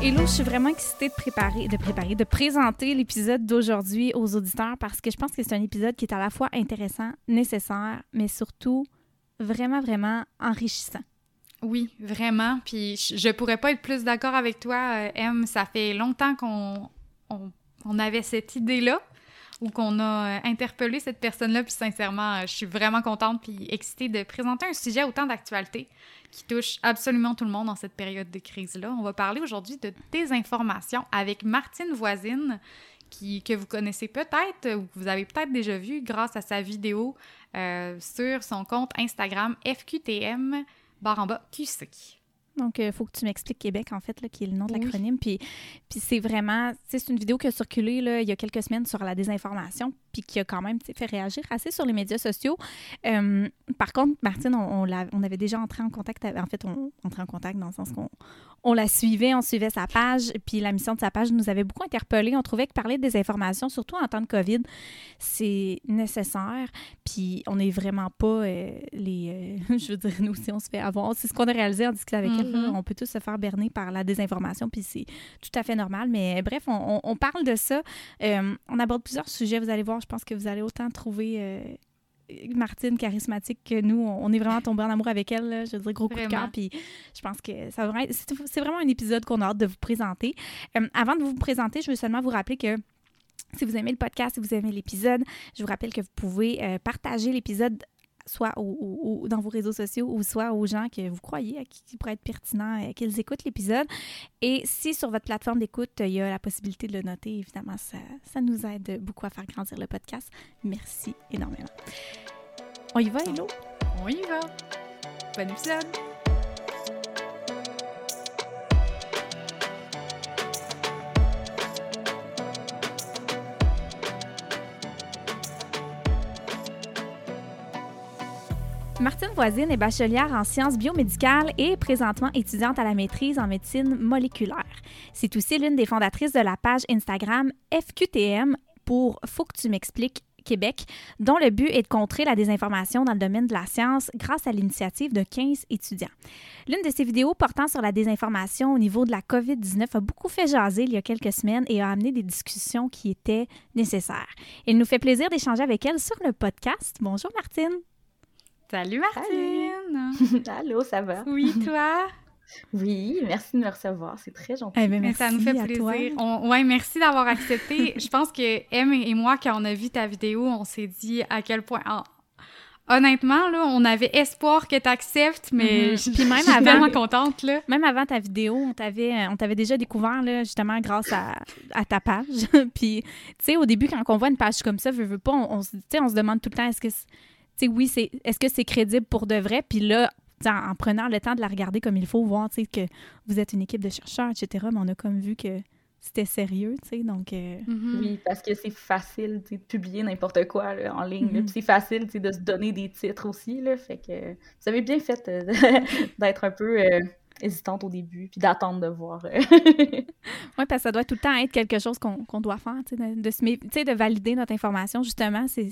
Hello, je suis vraiment excitée de préparer, de préparer, de présenter l'épisode d'aujourd'hui aux auditeurs parce que je pense que c'est un épisode qui est à la fois intéressant, nécessaire, mais surtout vraiment, vraiment enrichissant. Oui, vraiment. Puis je pourrais pas être plus d'accord avec toi, M. Ça fait longtemps qu'on on, avait cette idée-là ou qu'on a interpellé cette personne-là. Puis sincèrement, je suis vraiment contente puis excitée de présenter un sujet autant d'actualité qui touche absolument tout le monde dans cette période de crise-là. On va parler aujourd'hui de désinformation avec Martine Voisine, qui, que vous connaissez peut-être ou que vous avez peut-être déjà vu grâce à sa vidéo euh, sur son compte Instagram FQTM barre en bas QC. Donc, il euh, faut que tu m'expliques Québec, en fait, là, qui est le nom de l'acronyme. Puis, puis c'est vraiment, c'est une vidéo qui a circulé là, il y a quelques semaines sur la désinformation, puis qui a quand même fait réagir assez sur les médias sociaux. Euh, par contre, Martine, on, on, on, avait déjà entré en contact, en fait, on entrait en contact dans le sens qu'on on la suivait, on suivait sa page, puis la mission de sa page nous avait beaucoup interpellés. On trouvait que parler des informations, surtout en temps de COVID, c'est nécessaire, puis on n'est vraiment pas euh, les... Euh, je veux dire, nous aussi, on se fait avoir. C'est ce qu'on a réalisé en discutant avec elle. Mm-hmm. On peut tous se faire berner par la désinformation, puis c'est tout à fait normal. Mais bref, on, parle de ça. On aborde plusieurs sujets, vous allez voir. Je pense que vous allez autant trouver Martine charismatique que nous. On est vraiment tombé en amour avec elle. Je veux dire, gros coup de cœur. Puis je pense que ça c'est vraiment un épisode qu'on a hâte de vous présenter. Euh, avant de vous présenter, je veux seulement vous rappeler que si vous aimez le podcast, si vous aimez l'épisode, je vous rappelle que vous pouvez euh, partager l'épisode soit dans vos réseaux sociaux ou soit aux gens que vous croyez qui, pourraient être pertinents euh, qu'ils écoutent l'épisode. Et si sur votre plateforme d'écoute, il y a la possibilité de le noter, évidemment, ça, ça nous aide beaucoup à faire grandir le podcast. Merci énormément. On y va, Hello? On y va. Bon épisode! Martine Voisine est bachelière en sciences biomédicales et présentement étudiante à la maîtrise en médecine moléculaire. C'est aussi l'une des fondatrices de la page Instagram FQTM pour Faut que tu m'expliques Québec, dont le but est de contrer la désinformation dans le domaine de la science grâce à l'initiative de 15 étudiants. L'une de ces vidéos portant sur la désinformation au niveau de la COVID-19 a beaucoup fait jaser il y a quelques semaines et a amené des discussions qui étaient nécessaires. Il nous fait plaisir d'échanger avec elle sur le podcast. Bonjour Martine. Salut Martine! Allô, ça va? Oui, toi? Oui, merci de me recevoir, c'est très gentil. Eh ben, merci ça nous fait plaisir. ouais, merci d'avoir accepté. Je pense que M et moi, quand on a vu ta vidéo, on s'est dit à quel point. honnêtement, là, on avait espoir que tu acceptes, mais mm-hmm. je, même suis tellement contente. Là. Même avant ta vidéo, on t'avait, on t'avait déjà découvert, là, justement, grâce à, à ta page. Puis, tu sais, au début, quand on voit une page comme ça, veut, pas, on, on, on se demande tout le temps, est-ce que oui, c'est est-ce que c'est crédible pour de vrai? Puis là, en, prenant le temps de la regarder comme il faut, voir que vous êtes une équipe de chercheurs, etc., mais on a comme vu que c'était sérieux, tu sais, donc... Euh, mm-hmm. Oui, parce que c'est facile, de publier n'importe quoi en ligne, mm-hmm. c'est facile, de se donner des titres aussi, là, fait que vous avez bien fait euh, d'être un peu... Euh, hésitante au début, puis d'attendre de voir. oui, parce que ça doit tout le temps être quelque chose qu'on doit faire, tu sais, de, de, de valider notre information, justement, c'est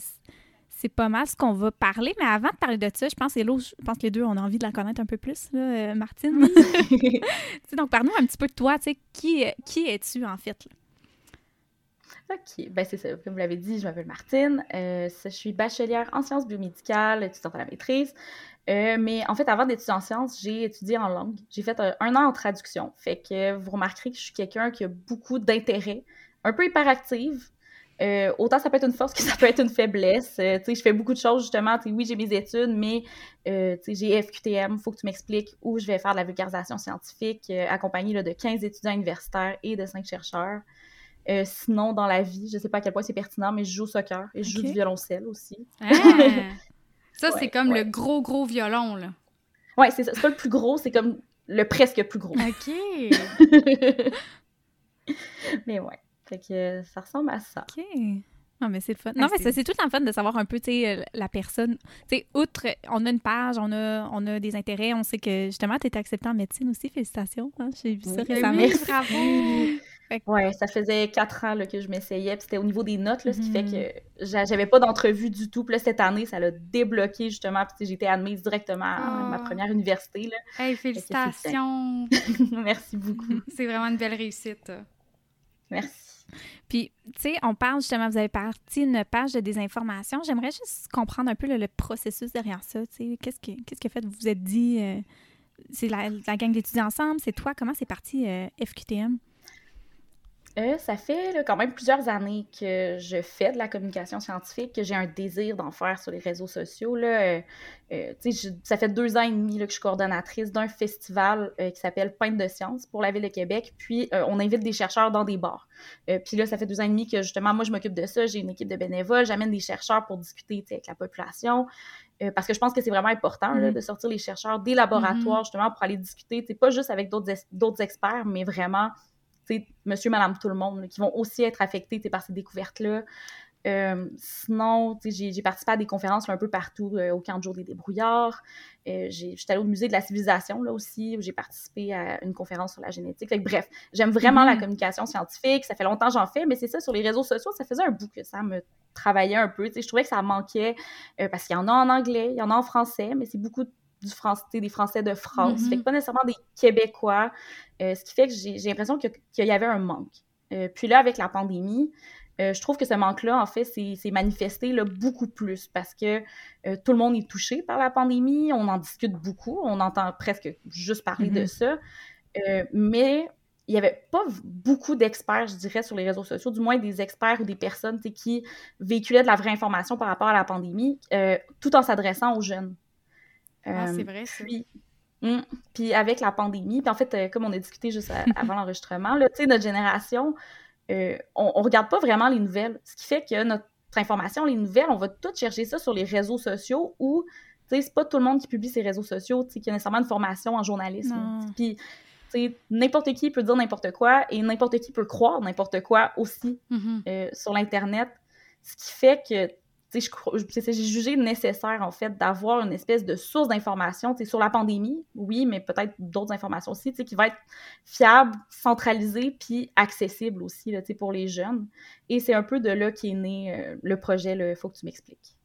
c'est pas mal ce qu'on va parler. Mais avant de parler de ça, je pense, Hello, je pense que les deux, on a envie de la connaître un peu plus, là, euh, Martine. donc, parle-nous un petit peu de toi. Qui, qui es-tu, en fait? OK. Ben, c'est ça. Comme vous l'avez dit, je m'appelle Martine. Euh, je suis bachelière en sciences biomédicales, étudiante à la maîtrise. Euh, mais en fait, avant d'étudier en sciences, j'ai étudié en langue. J'ai fait un an en traduction. Fait que vous remarquerez que je suis quelqu'un qui a beaucoup d'intérêt, un peu hyperactive, Euh, autant ça peut être une force que ça peut être une faiblesse. Euh, je fais beaucoup de choses, justement. oui, j'ai mes études, mais euh, j'ai FQTM, il faut que tu m'expliques où je vais faire de la vulgarisation scientifique, accompagnée de 15 étudiants universitaires et de 5 chercheurs. sinon, dans la vie, je ne sais pas à quel point c'est pertinent, mais je joue au soccer et je joue du violoncelle aussi. Ah! ça, c'est comme le gros, gros violon, là. Oui, c'est ça. C'est pas le plus gros, c'est comme le presque plus gros. OK! mais ouais. Fait que ça ressemble à ça. OK. Non, mais c'est le fun. Non, mais c'est tout le temps fun de savoir un peu, tu sais, euh, la personne. Tu sais, outre, on a une page, on a, on a des intérêts, on sait que, justement, tu étais acceptée en médecine aussi. Félicitations. Hein? J'ai vu ça récemment. Oui, bravo! Ouais, ça faisait quatre ans là, que je m'essayais. C'était au niveau des notes, là, ce qui fait mm-hmm. que j'avais pas d'entrevue du tout. Puis là, cette année, ça l'a débloqué justement. Puis j'ai été admise directement à ma ah. première université. Là. Hey, félicitations! Merci beaucoup. C'est vraiment une belle réussite. Merci. Puis, tu sais, on parle justement, vous avez parti une page de désinformation. J'aimerais juste comprendre un peu le, processus derrière ça. Tu sais, qu'est-ce, que, fait? Vous vous êtes dit, euh, c'est la, gang d'étudiants ensemble, c'est toi, comment c'est parti euh, FQTM? Euh, ça fait quand même plusieurs années que je fais de la communication scientifique, que j'ai un désir d'en faire sur les réseaux sociaux. Là. Euh, euh, ça fait deux ans et demi là, que je suis coordonnatrice d'un festival qui s'appelle Peinte de science pour la Ville de Québec. Puis, on invite des chercheurs dans des bars. puis là, ça fait deux ans et demi que justement, moi, je m'occupe de ça. J'ai une équipe de bénévoles. J'amène des chercheurs pour discuter avec la population. parce que je pense que c'est vraiment important là, mm-hmm. de sortir les chercheurs des laboratoires, mm-hmm. justement, pour aller discuter, pas juste avec d'autres experts, mais vraiment monsieur, madame, tout le monde, qui vont aussi être affectés par ces découvertes-là. Euh, sinon, j'ai participé à des conférences un peu partout euh, au camp de jour des débrouillards. Euh, J'étais allée au musée de la civilisation là aussi, où j'ai participé à une conférence sur la génétique. bref, j'aime vraiment la mm-hmm. communication scientifique. Ça fait longtemps que j'en fais, mais c'est ça, sur les réseaux sociaux, ça faisait un bout que ça me travaillait un peu. Je trouvais que ça manquait parce qu'il y en a en anglais, il y en a en français, mais c'est beaucoup du français, des Français de France. Fait que mm-hmm. pas nécessairement des Québécois. Euh, ce qui fait que j'ai l'impression qu'il y avait un manque. Euh, puis là, avec la pandémie, euh, je trouve que ce manque-là, en fait, s'est manifesté là, beaucoup plus parce que tout le monde est touché par la pandémie. On en discute beaucoup. On entend presque juste parler de mm-hmm. ça. mais il n'y avait pas beaucoup d'experts, je dirais, sur les réseaux sociaux, du moins des experts ou des personnes qui véhiculaient de la vraie information par rapport à la pandémie, tout en s'adressant aux jeunes. Ah, c'est vrai, puis, hum, puis avec la pandémie, puis en fait, euh, comme on a discuté juste avant l'enregistrement, tu sais, notre génération, euh, on, ne regarde pas vraiment les nouvelles. Ce qui fait que notre information, les nouvelles, on va tout chercher ça sur les réseaux sociaux où, tu sais, c'est pas tout le monde qui publie ses réseaux sociaux, tu sais, qui a nécessairement une formation en journalisme. Puis, n'importe qui peut dire n'importe quoi et n'importe qui peut croire n'importe quoi aussi mm-hmm. euh, sur l'Internet. Ce qui fait que j'ai jugé nécessaire, en fait, d'avoir une espèce de source d'information sur la pandémie, oui, mais peut-être d'autres informations aussi, qui va être fiable, centralisée, puis accessible aussi là, pour les jeunes. Et c'est un peu de là qu'est né euh, le projet Il faut que tu m'expliques.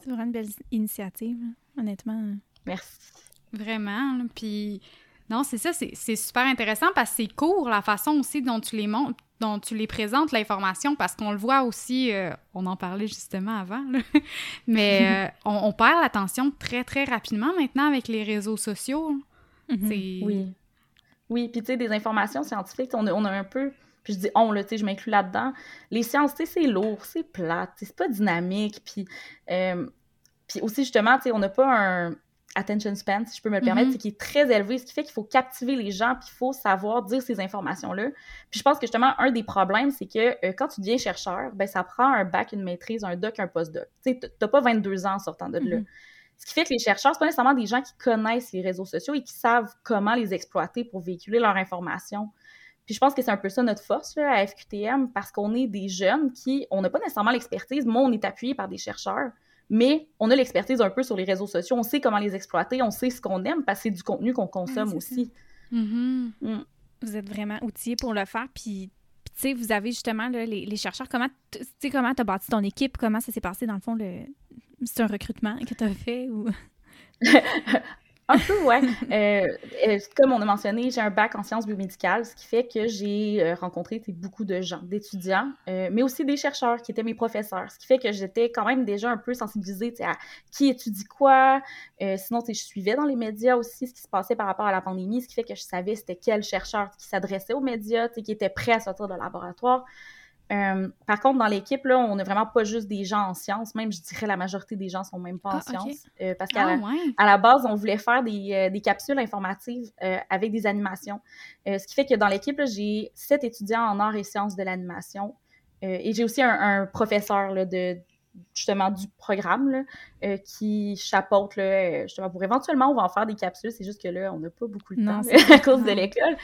C'est vraiment une belle initiative, honnêtement. Merci. Vraiment. Puis, non, c'est ça, c'est super intéressant parce que c'est court, la façon aussi dont tu les montres dont tu les présentes l'information parce qu'on le voit aussi, euh, on en parlait justement avant, mais euh, on, perd l'attention très très rapidement maintenant avec les réseaux sociaux. Mm-hmm. Oui. Oui, puis tu sais, des informations scientifiques, on a, on a un peu, puis je dis on, là, tu sais, je m'inclus là-dedans. Les sciences, tu sais, c'est lourd, c'est plate, c'est pas dynamique, puis, euh, puis aussi justement, tu sais, on n'a pas un attention span, si je peux me le permettre, mm-hmm. c'est qui est très élevé, ce qui fait qu'il faut captiver les gens, puis il faut savoir dire ces informations-là. Puis je pense que justement, un des problèmes, c'est que euh, quand tu deviens chercheur, ben ça prend un bac, une maîtrise, un doc, un postdoc. Tu t'as pas 22 ans en sortant de là. Mm-hmm. Ce qui fait que les chercheurs, c'est pas nécessairement des gens qui connaissent les réseaux sociaux et qui savent comment les exploiter pour véhiculer leur information. Puis je pense que c'est un peu ça notre force là, à FQTM, parce qu'on est des jeunes qui, on n'a pas nécessairement l'expertise, mais on est appuyé par des chercheurs mais on a l'expertise un peu sur les réseaux sociaux, on sait comment les exploiter, on sait ce qu'on aime parce que c'est du contenu qu'on consomme aussi. Mm-hmm. Mm. Vous êtes vraiment outillés pour le faire, puis tu sais, vous avez justement les, chercheurs, comment tu comment as bâti ton équipe, comment ça s'est passé dans le fond, le... c'est un recrutement que tu as fait ou... Un peu, ouais. Euh, euh, comme on a mentionné, j'ai un bac en sciences biomédicales, ce qui fait que j'ai euh, rencontré beaucoup de gens, d'étudiants, mais aussi des chercheurs qui étaient mes professeurs, ce qui fait que j'étais quand même déjà un peu sensibilisée à qui étudie quoi. sinon, je suivais dans les médias aussi ce qui se passait par rapport à la pandémie, ce qui fait que je savais c'était quel chercheur qui s'adressait aux médias, qui était prêt à sortir de laboratoire. Euh, par contre, dans l'équipe, là, on n'est vraiment pas juste des gens en sciences. Même, je dirais, la majorité des gens sont même pas en Ah, sciences. Euh, parce qu'à Ah, la, ouais. à la base, on voulait faire des, euh, des capsules informatives avec des animations. Ce qui fait que dans l'équipe, j'ai sept étudiants en arts et sciences de l'animation. Et j'ai aussi un, un professeur là, de justement du programme là, euh, qui chapeaute là, justement pour éventuellement on va en faire des capsules c'est juste que là on n'a pas beaucoup de Non, temps à cause de l'école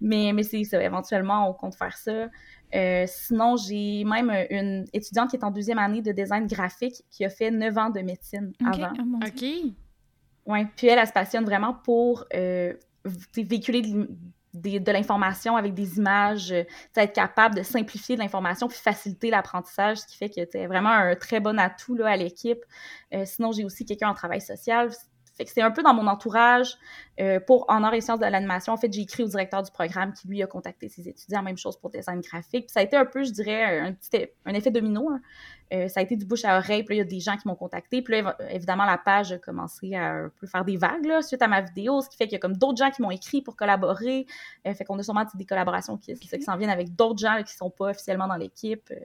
mais mais c'est ça éventuellement on compte faire ça Euh, sinon j'ai même une étudiante qui est en deuxième année de design graphique qui a fait neuf ans de médecine OK. avant Oh. OK. Ouais, puis elle, elle se passionne vraiment pour euh, véhiculer de, l'information avec des images, euh, être capable de simplifier de l'information puis faciliter l'apprentissage, ce qui fait que c'est vraiment un très bon atout là, à l'équipe. Euh, sinon, j'ai aussi quelqu'un en travail social. Fait que c'est un peu dans mon entourage. Euh, pour En arts et sciences de l'animation, en fait, j'ai écrit au directeur du programme qui, lui, a contacté ses étudiants. Même chose pour design graphique. Puis ça a été un peu, je dirais, un, petit, e- un effet domino. hein. Euh, ça a été du bouche à oreille. Puis là, il y a des gens qui m'ont contacté. Puis là, év- évidemment, la page a commencé à un peu faire des vagues là, suite à ma vidéo, ce qui fait qu'il y a comme d'autres gens qui m'ont écrit pour collaborer. Euh, fait qu'on a sûrement des collaborations qui, qui s'en viennent avec d'autres gens là, qui sont pas officiellement dans l'équipe. Euh,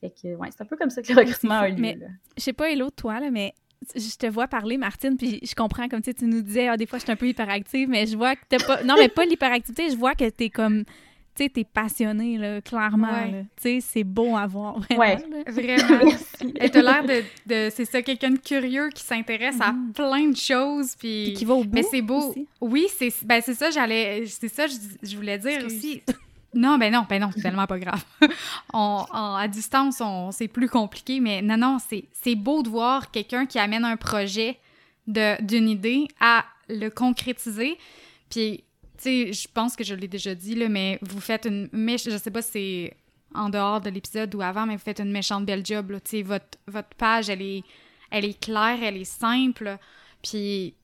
fait que, ouais, c'est un peu comme ça que le recrutement a eu lieu. Mais-. Je sais pas, Hello, toi, là, mais je te vois parler, Martine, puis je comprends, comme tu sais, tu nous disais, ah, des fois, je suis un peu hyperactive, mais je vois que t'as pas... Non, mais pas l'hyperactivité, je vois que t'es comme... Tu sais, t'es passionnée, là, clairement, Ouais. là. Tu sais, c'est beau à voir, vraiment, Ouais. là. Vraiment. Elle a l'air de, de- c'est ça, quelqu'un de curieux qui s'intéresse à Mhm. plein de choses. Puis, Puis qui va au bout mais c'est beau. aussi. Oui, c'est ben c'est ça, j'allais, c'est ça, je, je voulais dire aussi. Non, ben non, ben non, c'est tellement pas grave. On- on- à distance, on, c'est plus compliqué, mais non, non, c'est, c'est beau de voir quelqu'un qui amène un projet de, d'une idée à le concrétiser. Puis, tu sais, je pense que je l'ai déjà dit, là, mais vous faites une mèche, je sais pas si c'est en dehors de l'épisode ou avant, mais vous faites une méchante belle job. Tu sais, votre, votre page, elle est, elle est claire, elle est simple. Puis,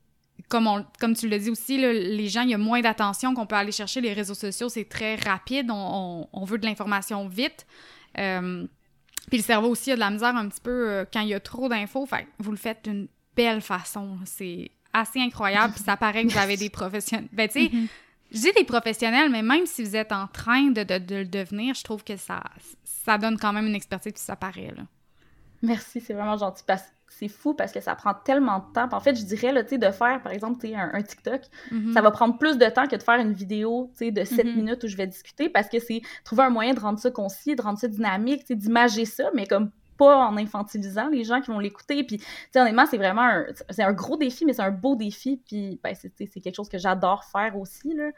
comme, on, comme tu l'as dit aussi, là, les gens, il y a moins d'attention qu'on peut aller chercher. Les réseaux sociaux, c'est très rapide. On, on- on veut de l'information vite. Euh, puis le cerveau aussi a de la misère un petit peu euh, quand il y a trop d'infos. Fait vous le faites d'une belle façon. C'est assez incroyable. Puis ça paraît que vous avez des professionnels. Ben, tu sais, Mhm. je dis des professionnels, mais même si vous êtes en train de, de- de le devenir, je trouve que ça, ça donne quand même une expertise, puis ça paraît, là. Merci, c'est vraiment gentil. Parce c'est fou parce que ça prend tellement de temps. En fait, je dirais, là, de faire, par exemple, un, un TikTok, Mhm. ça va prendre plus de temps que de faire une vidéo, de 7 Mhm. minutes où je vais discuter parce que c'est trouver un moyen de rendre ça concis, de rendre ça dynamique, d'imager ça, mais comme pas en infantilisant les gens qui vont l'écouter. Puis, honnêtement, c'est vraiment un, c'est un gros défi, mais c'est un beau défi. Puis, ben, c'est, quelque chose que j'adore faire aussi, là.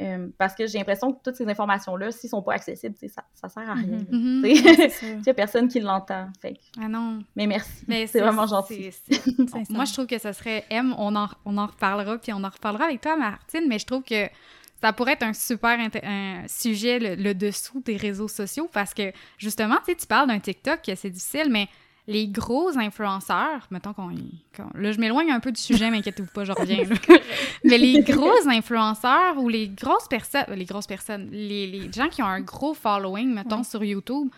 Euh, parce que j'ai l'impression que toutes ces informations-là, s'ils sont pas accessibles, ça, ça sert à rien. Mhm. là. Mhm. Il y a personne qui l'entend. Ah non. mais merci. Mais c'est vraiment gentil. bon, moi, je trouve que ce serait M. On en, on en reparlera, puis on en reparlera avec toi, Martine, mais je trouve que ça pourrait être un super un sujet, le, le dessous des réseaux sociaux, parce que justement, tu sais, tu parles d'un TikTok, que c'est difficile, mais les gros influenceurs, mettons qu'on. là, je m'éloigne un peu du sujet, mais inquiétez-vous pas, je reviens. mais les gros influenceurs ou les grosses personnes, les grosses personnes, les, les gens qui ont un gros following, mettons, Ouais. sur YouTube,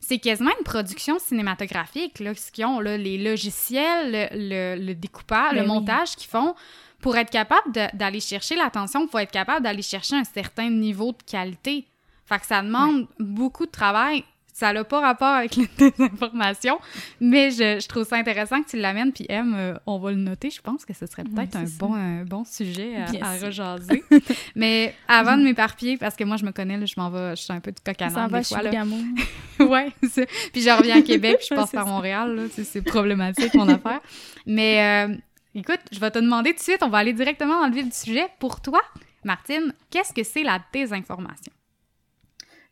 c'est quasiment une production cinématographique, là, ce qu'ils ont, là, les logiciels, le, le- le découpage, Ben le oui. montage qu'ils font, pour être capable d'aller chercher l'attention, il faut être capable d'aller chercher un certain niveau de qualité. Fait que ça demande beaucoup de travail. Ça n'a pas rapport avec la désinformation, mais je, je trouve ça intéressant que tu l'amènes. Puis, M, euh, on va le noter. Je pense que ce serait peut-être un, ça. bon, un bon sujet à, à rejaser. mais avant de m'éparpiller, parce que moi, je me connais, là, je m'en vais, je suis un peu de coq à va des chez fois. Là. Ouais, puis je reviens à Québec, puis je passe par. Montréal, c'est problématique mon affaire. Mais euh, écoute, je vais te demander tout de suite, on va aller directement dans le vif du sujet. Pour toi, Martine, qu'est-ce que c'est la désinformation?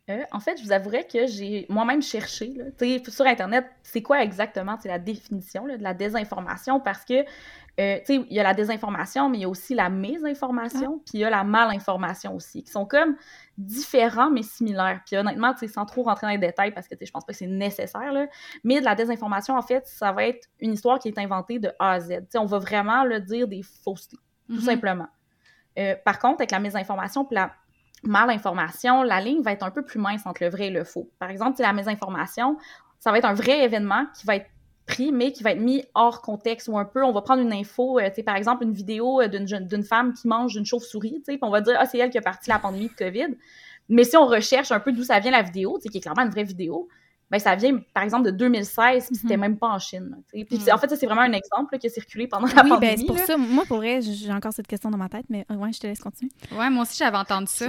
Euh, en fait, je vous avouerais que j'ai moi-même cherché là, Tu sais, sur Internet, c'est quoi exactement la définition là, de la désinformation? Parce que euh, il y a la désinformation, mais il y a aussi la mésinformation, puis il y a la malinformation aussi, qui sont comme différents mais similaires. Puis honnêtement, sans trop rentrer dans les détails, parce que je pense pas que c'est nécessaire, là, mais de la désinformation, en fait, ça va être une histoire qui est inventée de A à Z. On va vraiment le dire des faussetés, tout Mhm. simplement. Euh, par contre, avec la mésinformation puis la malinformation, la ligne va être un peu plus mince entre le vrai et le faux. Par exemple, c'est la mésinformation, ça va être un vrai événement qui va être pris, mais qui va être mis hors contexte ou un peu, on va prendre une info, euh, tu sais, par exemple, une vidéo euh, d'une femme qui mange une chauve-souris, tu sais, puis on va dire, ah, c'est elle qui a parti la pandémie de COVID. Mais si on recherche un peu d'où ça vient la vidéo, qui est clairement une vraie vidéo, ben ça vient, par exemple, de 2016, puis c'était mhm. même pas en Chine. Puis mhm. en fait, ça, c'est vraiment un exemple qui a circulé pendant la oui, pandémie. Oui, ben c'est pour ça. Moi, pour vrai, j'ai encore cette question dans ma tête, mais ouais, je te laisse continuer. Ouais, moi aussi, j'avais entendu ça.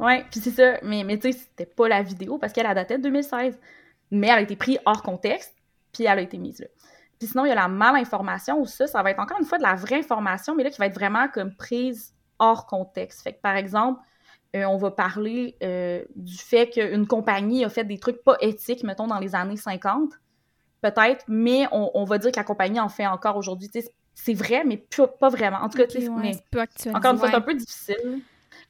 Ouais, puis c'est ça. Mais, mais tu sais, c'était pas la vidéo parce qu'elle a daté de 2016. Mais elle a été prise hors contexte, puis elle a été mise là. Puis sinon, il y a la malinformation où ça, ça va être encore une fois de la vraie information, mais là, qui va être vraiment comme prise hors contexte. Fait que, par exemple, euh, on va parler euh, du fait qu'une compagnie a fait des trucs pas éthiques, mettons, dans les années 50, peut-être, mais on, va dire que la compagnie en fait encore aujourd'hui. C'est vrai, mais pas vraiment. En tout cas, encore une fois, c'est un peu difficile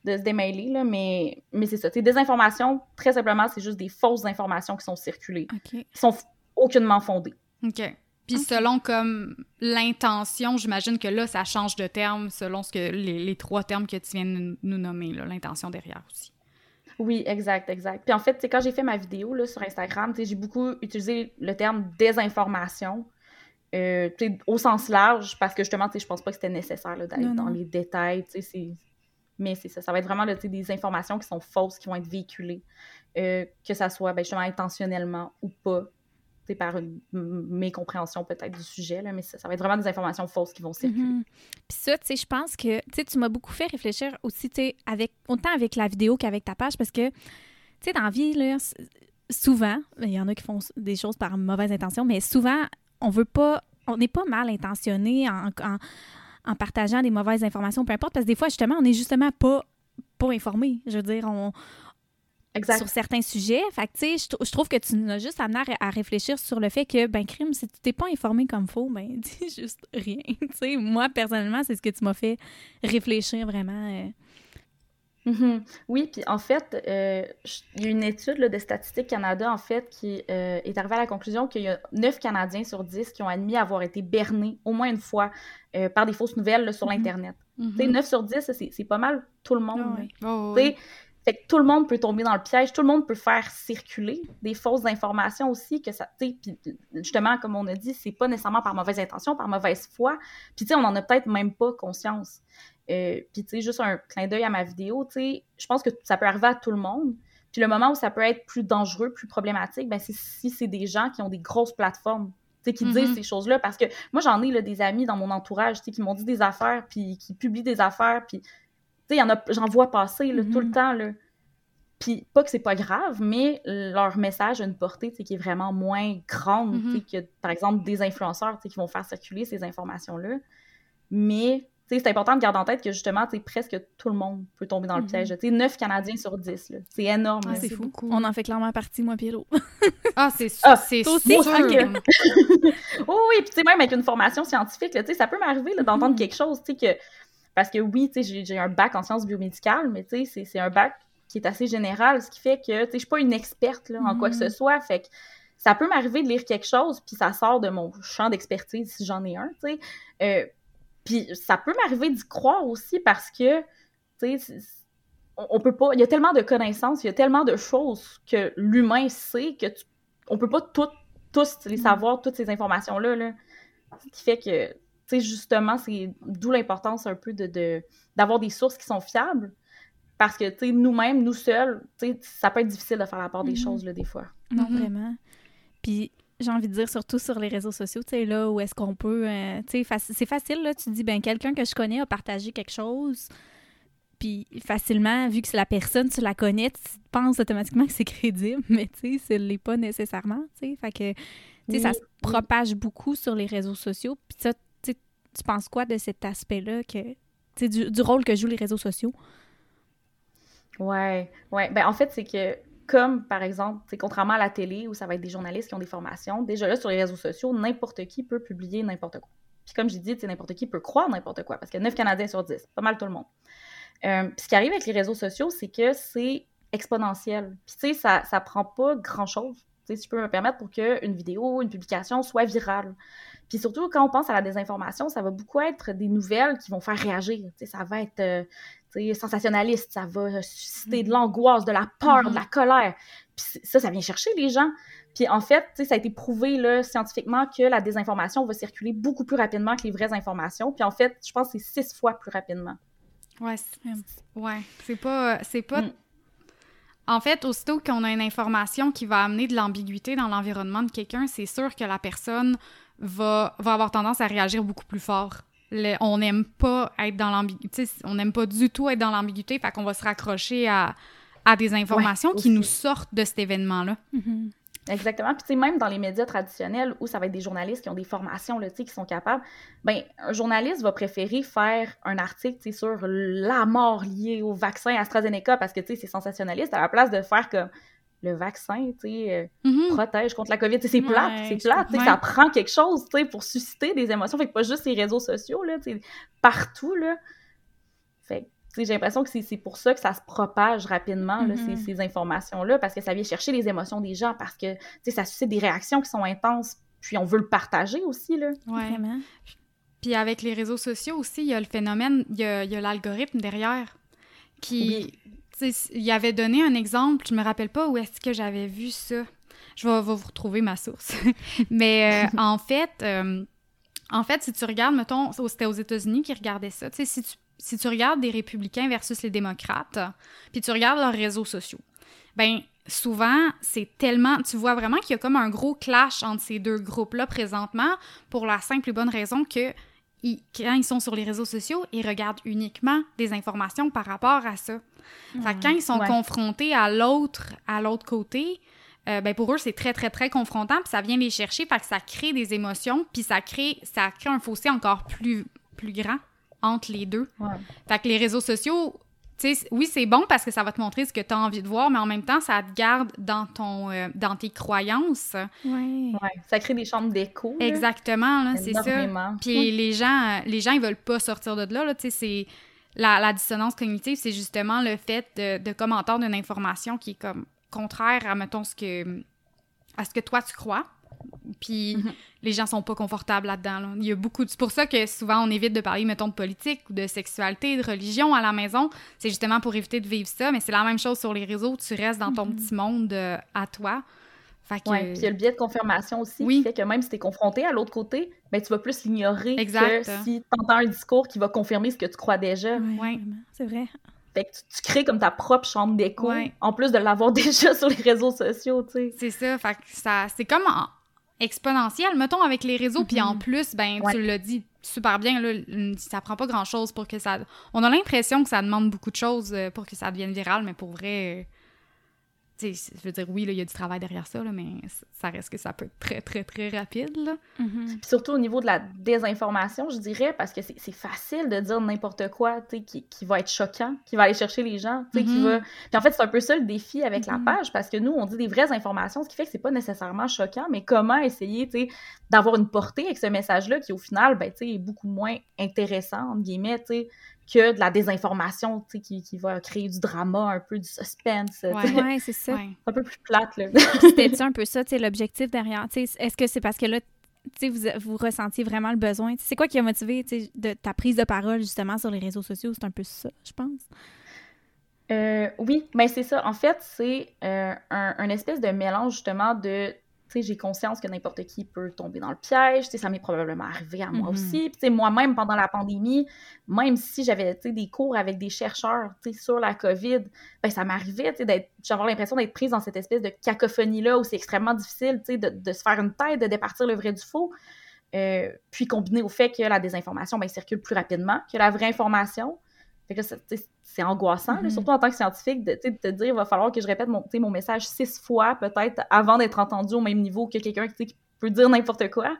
de se démêler, là, mais, mais c'est ça. Des informations, très simplement, c'est juste des fausses informations qui sont circulées, qui sont aucunement fondées. OK. Puis selon comme l'intention, j'imagine que là, ça change de terme selon ce que les, trois termes que tu viens de nous nommer, l'intention derrière aussi. Oui, exact, exact. Puis en fait, quand j'ai fait ma vidéo là, sur Instagram, j'ai beaucoup utilisé le terme désinformation. Euh, au sens large, parce que justement, je pense pas que c'était nécessaire d'être dans les détails. Mais c'est ça, ça va être vraiment des informations qui sont fausses, qui vont être véhiculées, euh, que ça soit ben, justement intentionnellement ou pas par une mécompréhension peut-être du sujet, là, mais ça, va être vraiment des informations fausses qui vont circuler. Mm-hmm. Puis ça, tu sais, je pense que, tu m'as beaucoup fait réfléchir aussi, tu sais, avec, autant avec la vidéo qu'avec ta page, parce que, tu sais, dans la vie, là, souvent, il y en a qui font des choses par mauvaise intention, mais souvent, on veut pas, on n'est pas mal intentionné en, en, partageant des mauvaises informations, peu importe, parce que des fois, justement, on n'est justement pas, pas informé. Je veux dire, on, sur certains sujets. Fait que, tu sais, je, trouve que tu nous as juste amené à, réfléchir sur le fait que, ben, crime, si tu t'es pas informé comme faux, ben, dis juste rien. tu sais, moi, personnellement, c'est ce que tu m'as fait réfléchir vraiment. Euh. Mm-hmm. Oui, puis en fait, euh, il y a une étude de Statistique Canada, en fait, qui euh, est arrivée à la conclusion qu'il y a 9 Canadiens sur 10 qui ont admis avoir été bernés au moins une fois par des fausses nouvelles sur mm-hmm. l'Internet. Tu sais, 9 mm-hmm. sur 10, c'est pas mal tout le monde. Oh, sais, fait que tout le monde peut tomber dans le piège, tout le monde peut faire circuler des fausses informations aussi, que ça, tu sais, justement, comme on a dit, c'est pas nécessairement par mauvaise intention, par mauvaise foi, puis tu sais, on en a peut-être même pas conscience. Euh, puis tu sais, juste un clin d'œil à ma vidéo, tu sais, je pense que ça peut arriver à tout le monde, puis le moment où ça peut être plus dangereux, plus problématique, ben c'est si c'est des gens qui ont des grosses plateformes, tu sais, qui disent mm-hmm. ces choses-là, parce que moi, j'en ai là, des amis dans mon entourage, tu sais, qui m'ont dit des affaires, puis qui publient des affaires, puis j'en vois passer tout le mm-hmm. temps. Là. Puis, pas que c'est pas grave, mais leur message a une portée qui est vraiment moins grande mm-hmm. que, par exemple, des influenceurs qui vont faire circuler ces informations-là. Mais c'est important de garder en tête que justement, presque tout le monde peut tomber dans le mm-hmm. piège. 9 Canadiens sur 10, c'est énorme. Ah, c'est fou. On en fait clairement partie, moi, Pierrot. ah, c'est ah, c'est aussi. oh, oui, puis tu sais, même avec une formation scientifique, ça peut m'arriver d'entendre quelque chose, tu sais, que parce que oui, tu sais, j'ai un bac en sciences biomédicales, mais tu sais, c'est un bac qui est assez général, ce qui fait que, tu sais, je suis pas une experte là, en quoi que ce mm-hmm. soit, fait que ça peut m'arriver de lire quelque chose, puis ça sort de mon champ d'expertise, si j'en ai un, tu sais. Euh, puis ça peut m'arriver d'y croire aussi parce que, tu sais, on, peut pas... Il y a tellement de connaissances, il y a tellement de choses que l'humain sait que tu, on peut pas tout, tous les mm-hmm. savoir, toutes ces informations-là, là. Ce qui fait que justement, c'est d'où l'importance un peu de d'avoir des sources qui sont fiables. Parce que, tu nous-mêmes, nous seuls, ça peut être difficile de faire la part des mm-hmm. choses, là, des fois. Non, mm-hmm. vraiment. Puis, j'ai envie de dire, surtout sur les réseaux sociaux, tu sais, là, où est-ce qu'on peut... Euh, tu sais, c'est facile, là, tu dis, ben quelqu'un que je connais a partagé quelque chose, puis facilement, vu que c'est la personne, tu la connais, tu penses automatiquement que c'est crédible, mais tu sais, ce n'est pas nécessairement, tu sais. Fait que, tu sais, ça se propage beaucoup sur les réseaux sociaux, puis ça, tu penses quoi de cet aspect-là, que, du, du rôle que jouent les réseaux sociaux? Ouais, ouais. Ben, en fait, c'est que, comme par exemple, contrairement à la télé où ça va être des journalistes qui ont des formations, déjà là, sur les réseaux sociaux, n'importe qui peut publier n'importe quoi. Puis comme j'ai dit, n'importe qui peut croire n'importe quoi, parce que 9 Canadiens sur 10, pas mal tout le monde. Euh, puis ce qui arrive avec les réseaux sociaux, c'est que c'est exponentiel. Puis tu sais, ça, ça prend pas grand-chose, si je peux me permettre, pour qu'une vidéo, une publication soit virale. Puis surtout, quand on pense à la désinformation, ça va beaucoup être des nouvelles qui vont faire réagir. ça va être euh, sensationnaliste, ça va susciter de mm-hmm. l'angoisse, de la peur, de la mm-hmm. colère. Puis ça, ça vient chercher les gens. Puis en fait, ça a été prouvé là, scientifiquement que la désinformation va circuler beaucoup plus rapidement que les vraies informations. Puis en fait, je pense que c'est six fois plus rapidement. Ouais, c'est, ouais, c'est pas, c'est pas mm. En fait, aussitôt qu'on a une information qui va amener de l'ambiguïté dans l'environnement de quelqu'un, c'est sûr que la personne va, va avoir tendance à réagir beaucoup plus fort. on n'aime pas être dans l'ambiguïté, on n'aime pas du tout être dans l'ambiguïté, fait qu'on va se raccrocher à, à des informations qui nous sortent de cet événement-là. Mm-hmm. Exactement. Puis, même dans les médias traditionnels où ça va être des journalistes qui ont des formations, là, qui sont capables, ben un journaliste va préférer faire un article, sur la mort liée au vaccin AstraZeneca parce que, tu sais, c'est sensationnaliste à la place de faire comme le vaccin, tu sais, euh, mm-hmm. protège contre la COVID. C'est plate, c'est plate. Ça prend quelque chose, tu sais, pour susciter des émotions. Fait que pas juste les réseaux sociaux, là, tu sais, partout, là. Fait j'ai l'impression que c'est pour ça que ça se propage rapidement, mm-hmm. ces, informations-là, parce que ça vient chercher les émotions des gens, parce que ça suscite des réactions qui sont intenses, puis on veut le partager aussi. Là. Vraiment. Puis avec les réseaux sociaux aussi, il y a le phénomène, il y a, l'algorithme derrière qui. Il avait donné un exemple, je me rappelle pas où est-ce que j'avais vu ça. Je vais, vous retrouver ma source. Mais euh, en fait, euh, en fait, si tu regardes, mettons, c'était aux États-Unis qui regardaient ça. Si tu si tu regardes des républicains versus les démocrates, puis tu regardes leurs réseaux sociaux, ben souvent, c'est tellement. Tu vois vraiment qu'il y a comme un gros clash entre ces deux groupes-là présentement pour la simple et bonne raison que quand ils sont sur les réseaux sociaux, ils regardent uniquement des informations par rapport à ça. Fait quand ils sont confrontés à l'autre, à l'autre côté, euh, ben pour eux, c'est très, très, très confrontant, puis ça vient les chercher, fait que ça crée des émotions, puis ça crée, ça crée un fossé encore plus, plus grand entre les deux. Fait que les réseaux sociaux, oui, c'est bon parce que ça va te montrer ce que tu as envie de voir, mais en même temps, ça te garde dans ton euh, dans tes croyances. Oui. Ouais, ça crée des chambres d'écho. Exactement, c'est ça. Puis les gens les gens ils veulent pas sortir de là, là tu sais, c'est la, la, dissonance cognitive, c'est justement le fait de, de commentaire d'une information qui est comme contraire à mettons ce que à ce que toi tu crois. Puis mhm. les gens sont pas confortables là-dedans. Il y a beaucoup. C'est pour ça que souvent on évite de parler, mettons, de politique ou de sexualité, de religion à la maison. C'est justement pour éviter de vivre ça. Mais c'est la même chose sur les réseaux. Tu restes dans ton mhm. petit monde euh, à toi. Fait puis il y a le biais de confirmation aussi, qui fait que même si tu es confronté à l'autre côté, ben, tu vas plus l'ignorer que si tu entends un discours qui va confirmer ce que tu crois déjà. Oui, c'est vrai. Fait que tu, crées comme ta propre chambre d'écho, en plus de l'avoir déjà sur les réseaux sociaux, tu sais. C'est ça, fait que ça, c'est comme exponentielle, mettons, avec les réseaux. Puis en mhm. plus, ben, tu l'as dit super bien, là, ça prend pas grand-chose pour que ça... On a l'impression que ça demande beaucoup de choses euh, pour que ça devienne viral, mais pour vrai, je veux dire, oui, il y a du travail derrière ça, là, mais ça reste que ça peut être très, très, très rapide. Là. Mm-hmm. Surtout au niveau de la désinformation, je dirais, parce que c'est facile de dire n'importe quoi qui, qui va être choquant, qui va aller chercher les gens. qui mm-hmm. va... Puis en fait, c'est un peu ça le défi avec la mm-hmm. page, parce que nous, on dit des vraies informations, ce qui fait que c'est pas nécessairement choquant, mais comment essayer d'avoir une portée avec ce message-là qui, au final, ben, est beaucoup moins intéressant, entre guillemets, que de la désinformation, tu sais, qui, qui, va créer du drama, un peu du suspense. Ouais, c'est ça. Un peu plus plate, là. C'était un peu ça, tu sais, l'objectif derrière? Tu sais, est-ce que c'est parce que là, tu sais, vous, vous ressentiez vraiment le besoin? C'est quoi qui a motivé, tu sais, de ta prise de parole, justement, sur les réseaux sociaux? C'est un peu ça, je pense. Euh, oui, mais c'est ça. En fait, c'est euh, un, un, espèce de mélange, justement, de j'ai conscience que n'importe qui peut tomber dans le piège. ça m'est probablement arrivé à moi mm-hmm. aussi. moi-même, pendant la pandémie, même si j'avais des cours avec des chercheurs sur la COVID, ben, ça m'arrivait d'avoir l'impression d'être prise dans cette espèce de cacophonie-là où c'est extrêmement difficile de, de, se faire une tête, de départir le vrai du faux. Euh, puis combiné au fait que la désinformation ben, circule plus rapidement que la vraie information. Fait que c'est angoissant, mm-hmm. surtout en tant que scientifique, de, te dire il va falloir que je répète mon, mon message six fois peut-être avant d'être entendu au même niveau que quelqu'un qui peut dire n'importe quoi.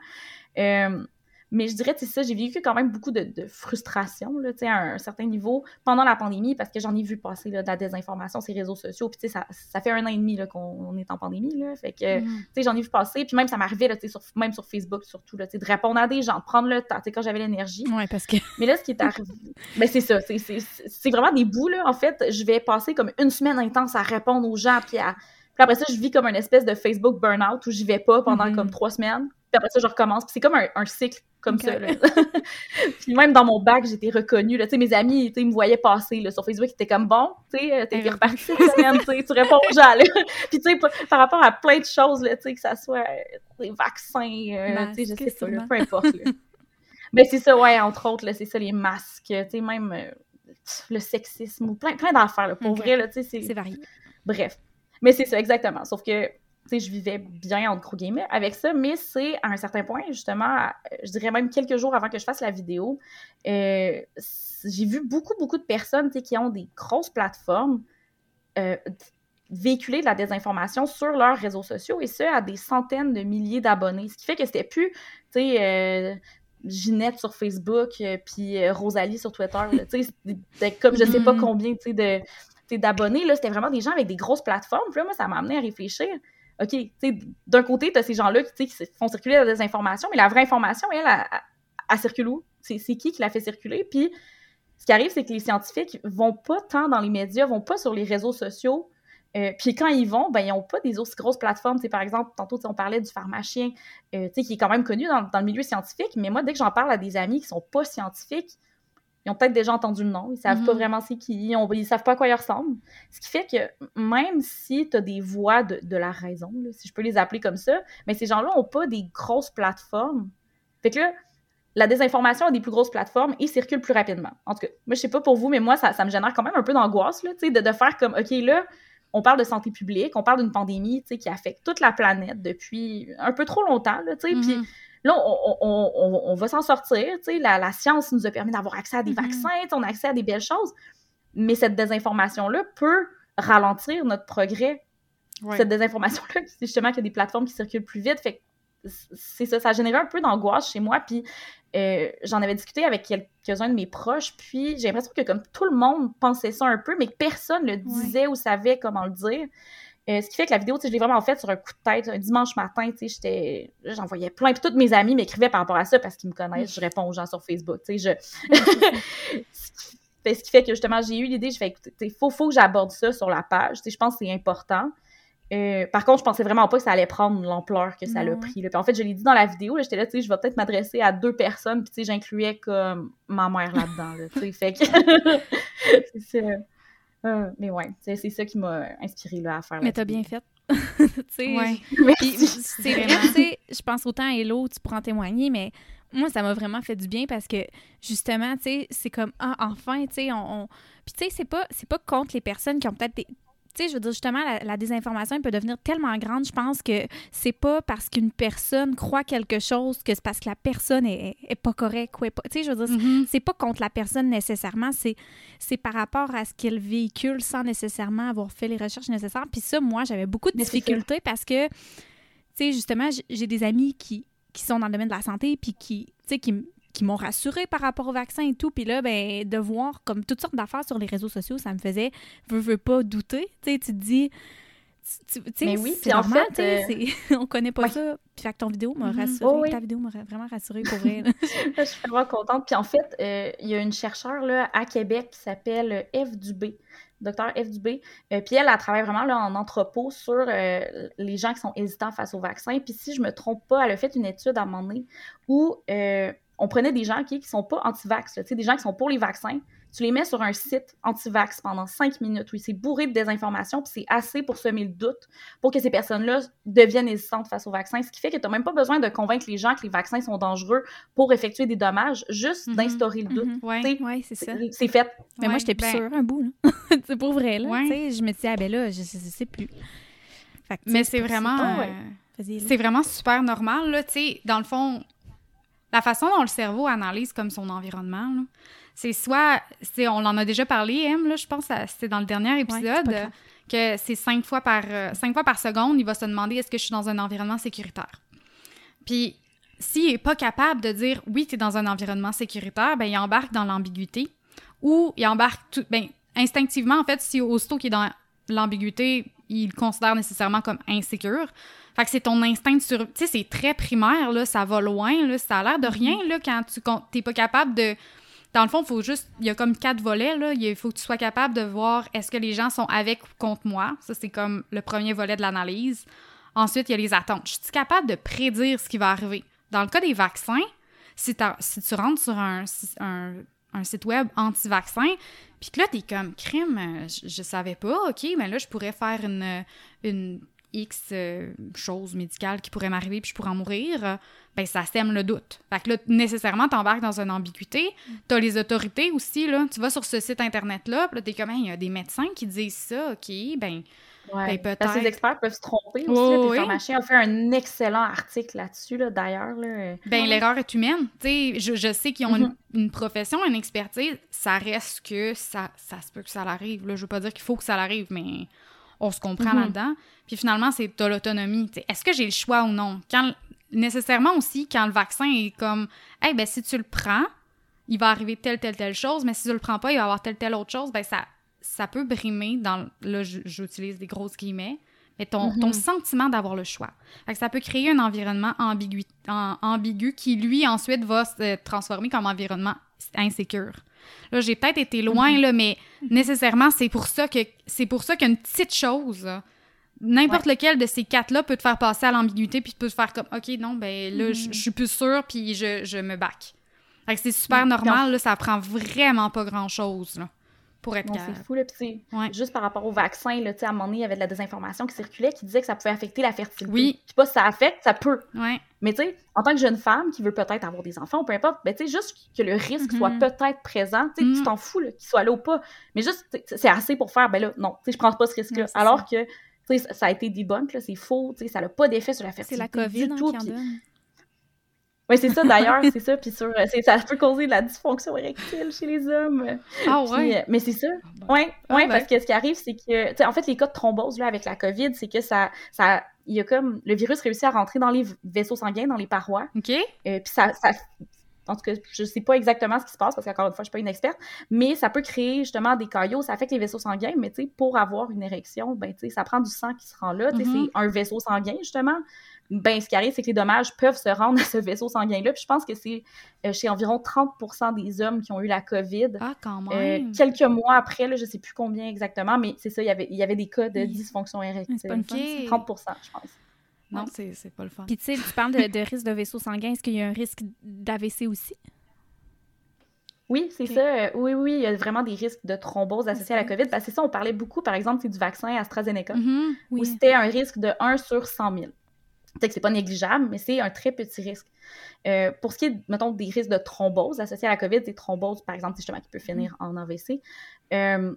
Euh, mais je dirais, c'est ça, j'ai vécu quand même beaucoup de, frustration, là, à un certain niveau pendant la pandémie, parce que j'en ai vu passer là, de la désinformation sur les réseaux sociaux. Puis, ça, ça fait un an et demi qu'on est en pandémie, là. Fait que, mm. tu sais, j'en ai vu passer. Puis même, ça m'arrivait, même sur Facebook, surtout, là, de répondre à des gens, de prendre le temps, tu sais, quand j'avais l'énergie. Ouais, parce que... Mais là, ce qui est arrivé... ben, c'est ça, c'est vraiment des bouts, là. En fait, je vais passer comme une semaine intense à répondre aux gens, puis à... Puis après ça, je vis comme une espèce de Facebook burn-out où j'y vais pas pendant mm-hmm. comme trois semaines. Puis après ça, je recommence. Puis c'est comme un, cycle comme ça. puis même dans mon bac, j'étais reconnue. Là, mes amis ils me voyaient passer là, sur Facebook. Ils étaient comme bon, tu sais, t'es reparti cette semaine, tu réponds aux gens. Là. puis tu sais, par rapport à plein de choses, là, que ça soit les vaccins, euh, je sais pas, peu importe. Mais c'est ça, ouais, entre autres, c'est ça, les masques, tu même euh, le sexisme ou plein, plein d'affaires. Pour vrai, c'est varié. Bref. Mais c'est ça, exactement. Sauf que, je vivais bien, en gros guillemets, avec ça, mais c'est à un certain point, justement, je dirais même quelques jours avant que je fasse la vidéo, euh, j'ai vu beaucoup, beaucoup de personnes, qui ont des grosses plateformes euh, véhiculer de la désinformation sur leurs réseaux sociaux, et ce, à des centaines de milliers d'abonnés. Ce qui fait que c'était plus, tu sais, euh, Ginette sur Facebook, puis Rosalie sur Twitter, tu sais, comme je sais pas mm-hmm. combien, tu sais, d'abonnés, là, c'était vraiment des gens avec des grosses plateformes. Puis là, moi, ça m'a amené à réfléchir. OK, d'un côté, tu as ces gens-là qui, font circuler la désinformation, mais la vraie information, elle, elle, circule où? C'est qui qui la fait circuler? Puis, ce qui arrive, c'est que les scientifiques vont pas tant dans les médias, vont pas sur les réseaux sociaux. Euh, puis quand ils vont, ben, ils n'ont pas des aussi grosses plateformes. par exemple, tantôt, on parlait du pharmacien, euh, qui est quand même connu dans, dans, le milieu scientifique, mais moi, dès que j'en parle à des amis qui sont pas scientifiques, ils ont peut-être déjà entendu le nom, ils savent pas mhm. vraiment c'est qui, ils, ne savent pas à quoi il ressemble. Ce qui fait que même si tu as des voix de, la raison, si je peux les appeler comme ça, mais ces gens-là n'ont pas des grosses plateformes. Fait que là, la désinformation a des plus grosses plateformes et circule plus rapidement. En tout cas, moi, je sais pas pour vous, mais moi, ça, me génère quand même un peu d'angoisse, de, de faire comme, OK, là, on parle de santé publique, on parle d'une pandémie, qui affecte toute la planète depuis un peu trop longtemps, tu sais, puis mhm. Là, on, va s'en sortir. La, la science nous a permis d'avoir accès à des mm-hmm. vaccins, on a accès à des belles choses. Mais cette désinformation-là peut ralentir notre progrès. Cette désinformation-là, c'est justement qu'il y a des plateformes qui circulent plus vite. Fait c'est ça, ça a généré un peu d'angoisse chez moi. Puis euh, j'en avais discuté avec quelques-uns de mes proches. Puis j'ai l'impression que comme tout le monde pensait ça un peu, mais personne ne le disait ou savait comment le dire. Euh, ce qui fait que la vidéo, je l'ai vraiment faite sur un coup de tête, un dimanche matin, j'étais, j'envoyais plein, puis tous mes amis m'écrivaient par rapport à ça parce qu'ils me connaissent, je réponds aux gens sur Facebook, tu sais, je... ce qui fait que justement, j'ai eu l'idée, je fais, écoute, il faut, faut que j'aborde ça sur la page, je pense que c'est important. Euh, par contre, je pensais vraiment pas que ça allait prendre l'ampleur que ça l'a pris. Puis en fait, je l'ai dit dans la vidéo, j'étais là, tu sais, je vais peut-être m'adresser à deux personnes, puis tu sais, j'incluais comme ma mère là-dedans, tu sais, fait que... c'est ça. Euh, mais ouais, c'est ça qui m'a inspiré là, à faire. Mais t'as bien fait. ouais. c'est vraiment, je pense autant à Hello, tu pourras en témoigner, mais moi, ça m'a vraiment fait du bien parce que, justement, tu sais, c'est comme, ah, enfin, tu sais, on, Puis, tu sais, c'est pas, pas contre les personnes qui ont peut-être des tu sais, je veux dire, justement, la, désinformation peut devenir tellement grande, je pense que c'est pas parce qu'une personne croit quelque chose que c'est parce que la personne est, pas correcte ou Tu sais, je veux dire, mm-hmm. c'est pas contre la personne nécessairement, c'est par rapport à ce qu'elle véhicule sans nécessairement avoir fait les recherches nécessaires. Puis ça, moi, j'avais beaucoup de difficultés parce que, tu sais, justement, j'ai des amis qui, qui sont dans le domaine de la santé puis qui, tu sais, qui qui m'ont rassuré par rapport au vaccin et tout. Puis là, ben, de voir comme toutes sortes d'affaires sur les réseaux sociaux, ça me faisait, veux, veux pas douter. Tu sais, tu te dis, tu sais, oui, normal, en fait, euh... on connaît pas ça. Puis fait que ton vidéo m'a mm-hmm. rassurée, oh, ta vidéo m'a vraiment rassurée pour vrai. je suis vraiment contente. Puis en fait, euh, il y a une chercheure là, à Québec qui s'appelle F. Dubé, docteur F. Dubé. Euh, puis elle, elle travaille vraiment là, en entrepôt sur euh, les gens qui sont hésitants face au vaccin. Puis si je me trompe pas, elle a fait une étude à un moment donné où on prenait des gens qui ne sont pas anti-vax, des gens qui sont pour les vaccins, tu les mets sur un site anti-vax pendant cinq minutes, oui, c'est bourré de désinformation, puis c'est assez pour semer le doute pour que ces personnes-là deviennent hésitantes face au vaccin, ce qui fait que tu n'as même pas besoin de convaincre les gens que les vaccins sont dangereux pour effectuer des dommages, juste mm-hmm. d'instaurer le doute. Mm-hmm. Oui, c'est ça. C'est fait. Mais moi, j'étais plus ben sûre un bout, c'est pour vrai, là. Je me disais, ah ben là, je, ne sais plus. Mais c'est vraiment... Euh, c'est vraiment super normal, là, tu sais, dans le fond la façon dont le cerveau analyse comme son environnement, c'est soit, on en a déjà parlé, M, là, je pense, c'était dans le dernier épisode, que c'est cinq fois, par, euh, cinq fois par seconde, il va se demander est-ce que je suis dans un environnement sécuritaire? Puis, s'il n'est pas capable de dire oui, tu es dans un environnement sécuritaire, ben, il embarque dans l'ambiguïté ou il embarque tout. Ben, instinctivement, en fait, si aussitôt qu'il est dans l'ambiguïté, il le considère nécessairement comme insécure, fait que c'est ton instinct de sur... Tu sais, c'est très primaire, là, ça va loin, là, ça a l'air de rien, là, quand tu t'es pas capable de... Dans le fond, il faut juste... Il y a comme quatre volets, là. Il faut que tu sois capable de voir est-ce que les gens sont avec ou contre moi. Ça, c'est comme le premier volet de l'analyse. Ensuite, il y a les attentes. Je suis capable de prédire ce qui va arriver? Dans le cas des vaccins, si, si tu rentres sur un, un, site web anti-vaccin, puis que là, t'es comme crime, je, je, savais pas, ok, mais là, je pourrais faire une, une X euh, choses médicales qui pourraient m'arriver puis je pourrais en mourir, ben ça sème le doute. Fait que là, nécessairement, t'embarques dans une ambiguïté. T'as les autorités aussi, là. Tu vas sur ce site Internet-là, puis là, t'es comme, il y a des médecins qui disent ça, OK, ben ben, peut-être. Parce que les experts peuvent se tromper aussi. Oh, oui. pharmaciens ont fait un excellent article là-dessus, là, d'ailleurs. Là. Ben, l'erreur est humaine. Tu sais, je, je, sais qu'ils ont une, mm-hmm. profession, une expertise. Ça reste que ça, ça se peut que ça l'arrive. Je veux pas dire qu'il faut que ça l'arrive, mais on se comprend mm-hmm. là-dedans. Puis finalement, c'est de l'autonomie. Est-ce que j'ai le choix ou non? Quand, nécessairement aussi, quand le vaccin est comme, hey, ben si tu le prends, il va arriver telle, telle, telle chose, mais si tu le prends pas, il va y avoir telle, telle autre chose, ben ça, ça peut brimer dans. Là, j'utilise des grosses guillemets, mais ton, ton mm-hmm. sentiment d'avoir le choix. Fait que ça peut créer un environnement ambigu, ambigu qui, lui, ensuite, va se transformer comme environnement insécure. Là, j'ai peut-être été loin, mm-hmm. là, mais nécessairement, c'est pour ça que c'est pour ça qu'une petite chose, n'importe lequel de ces quatre-là peut te faire passer à l'ambiguïté, puis peut te faire comme, OK, non, ben là, je mm-hmm. suis plus sûre, puis je, je me back. Fait que c'est super normal, là, ça prend vraiment pas grand-chose, là pour être C'est fou, là. Puis, juste par rapport au vaccin, là, à un moment donné, il y avait de la désinformation qui circulait qui disait que ça pouvait affecter la fertilité. Oui. Je sais pas si ça affecte, ça peut. Ouais. Mais, tu sais, en tant que jeune femme qui veut peut-être avoir des enfants, ou peu importe, ben, tu sais, juste que le risque soit mm-hmm. peut-être présent, tu sais, tu mm-hmm. t'en fous, qu'il soit là ou pas. Mais juste, c'est assez pour faire, ben là, non, tu sais, je prends pas ce risque-là. Alors que, tu sais, ça a été debunk, là, c'est faux, tu sais, ça n'a pas d'effet sur la fertilité. C'est la COVID, du hein, tout. Oui, c'est ça d'ailleurs, c'est ça. Puis sur, ça peut causer de la dysfonction érectile chez les hommes. Ah ouais? Euh, mais c'est ça. Oui, ah, ouais, ben. parce que ce qui arrive, c'est que, en fait, les cas de thrombose là, avec la COVID, c'est que ça, ça, il y a comme le virus réussit à rentrer dans les vaisseaux sanguins, dans les parois. Ok. Euh, puis ça, ça, en tout cas, je sais pas exactement ce qui se passe parce qu'encore une fois, je suis pas une experte, mais ça peut créer justement des caillots, ça affecte les vaisseaux sanguins, mais tu sais, pour avoir une érection, ben tu sais, ça prend du sang qui se rend là, tu sais, mm-hmm. c'est un vaisseau sanguin justement ben, ce qui arrive, c'est que les dommages peuvent se rendre à ce vaisseau sanguin-là. Puis je pense que c'est euh, chez environ 30% des hommes qui ont eu la COVID. Ah, quand euh, même! quelques mois après, là, je sais plus combien exactement, mais c'est ça, il y avait, il y avait des cas de dysfonction érectile. 30% je pense. Non, c'est pas le fun. Puis tu sais, tu parles de, risque de vaisseau sanguin. Est-ce qu'il y a un risque d'AVC aussi? Oui, c'est ça. Euh, oui, oui, il y a vraiment des risques de thrombose associés à la COVID. C'est ça, on parlait beaucoup, par exemple, du vaccin AstraZeneca, mm-hmm. où c'était un risque de 1 sur 100 000. Peut-être que c'est pas négligeable, mais c'est un très petit risque. Euh, pour ce qui est, mettons, des risques de thrombose associés à la COVID, des thromboses, par exemple, justement, qui peut finir en AVC. Euh,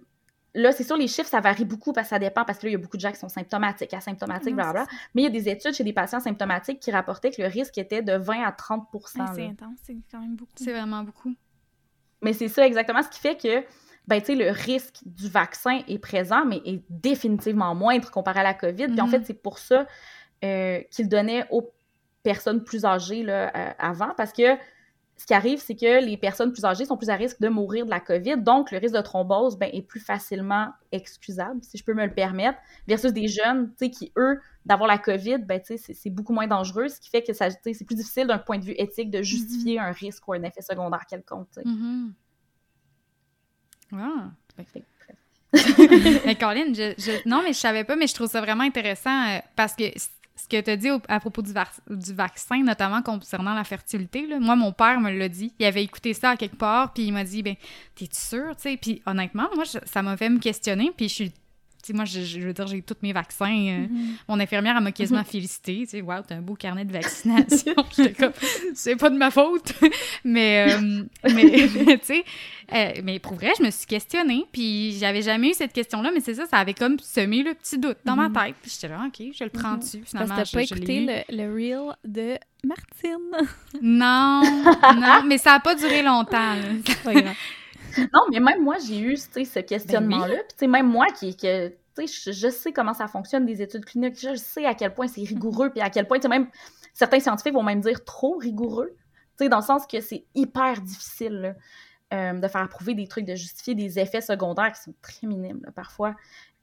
là, c'est sûr, les chiffres, ça varie beaucoup parce que ça dépend, parce que là, il y a beaucoup de gens qui sont symptomatiques, asymptomatiques, blablabla. Mais il y a des études chez des patients symptomatiques qui rapportaient que le risque était de 20 à 30% C'est intense, c'est quand même beaucoup. C'est vraiment beaucoup. Mais c'est ça exactement ce qui fait que ben, tu sais, le risque du vaccin est présent, mais est définitivement moindre comparé à la COVID. Puis en mm-hmm. fait, c'est pour ça euh, qu'il donnait aux personnes plus âgées là, euh, avant, parce que ce qui arrive, c'est que les personnes plus âgées sont plus à risque de mourir de la COVID, donc le risque de thrombose ben, est plus facilement excusable, si je peux me le permettre, versus des jeunes qui, eux, d'avoir la COVID, ben, c'est beaucoup moins dangereux, ce qui fait que c'est plus difficile d'un point de vue éthique de justifier mm-hmm. un risque ou un effet secondaire quelconque. Mm mais Colin, je, non, mais je savais pas, mais je trouve ça vraiment intéressant euh, parce que ce que tu as dit à propos du, vaccin, notamment concernant la fertilité, là, moi, mon père me l'a dit. Il avait écouté ça à quelque part, puis il m'a dit, ben, t'es-tu sûr, tu sais? Puis honnêtement, moi, ça m'a fait me questionner, puis je suis moi, je, veux dire, j'ai tous mes vaccins. Euh, mm-hmm. Mon infirmière, m'a quasiment félicité. Tu sais, wow, t'as un beau carnet de vaccination. J'étais comme, c'est pas de ma faute. mais, euh, mais, tu sais, euh, mais pour vrai, je me suis questionnée. Puis j'avais jamais eu cette question-là, mais c'est ça, ça avait comme semé le petit doute dans ma mm-hmm. tête. Puis j'étais là, OK, je le prends dessus. Finalement, Parce que t'as pas écouté le, le reel de Martine. Non, non, mais ça a pas duré longtemps. Non, mais même moi, j'ai eu ce questionnement-là. Puis, même moi qui, que, je, je sais comment ça fonctionne des études cliniques, je sais à quel point c'est rigoureux, puis à quel point, même certains scientifiques vont même dire trop rigoureux, dans le sens que c'est hyper difficile euh, de faire approuver des trucs, de justifier des effets secondaires qui sont très minimes parfois.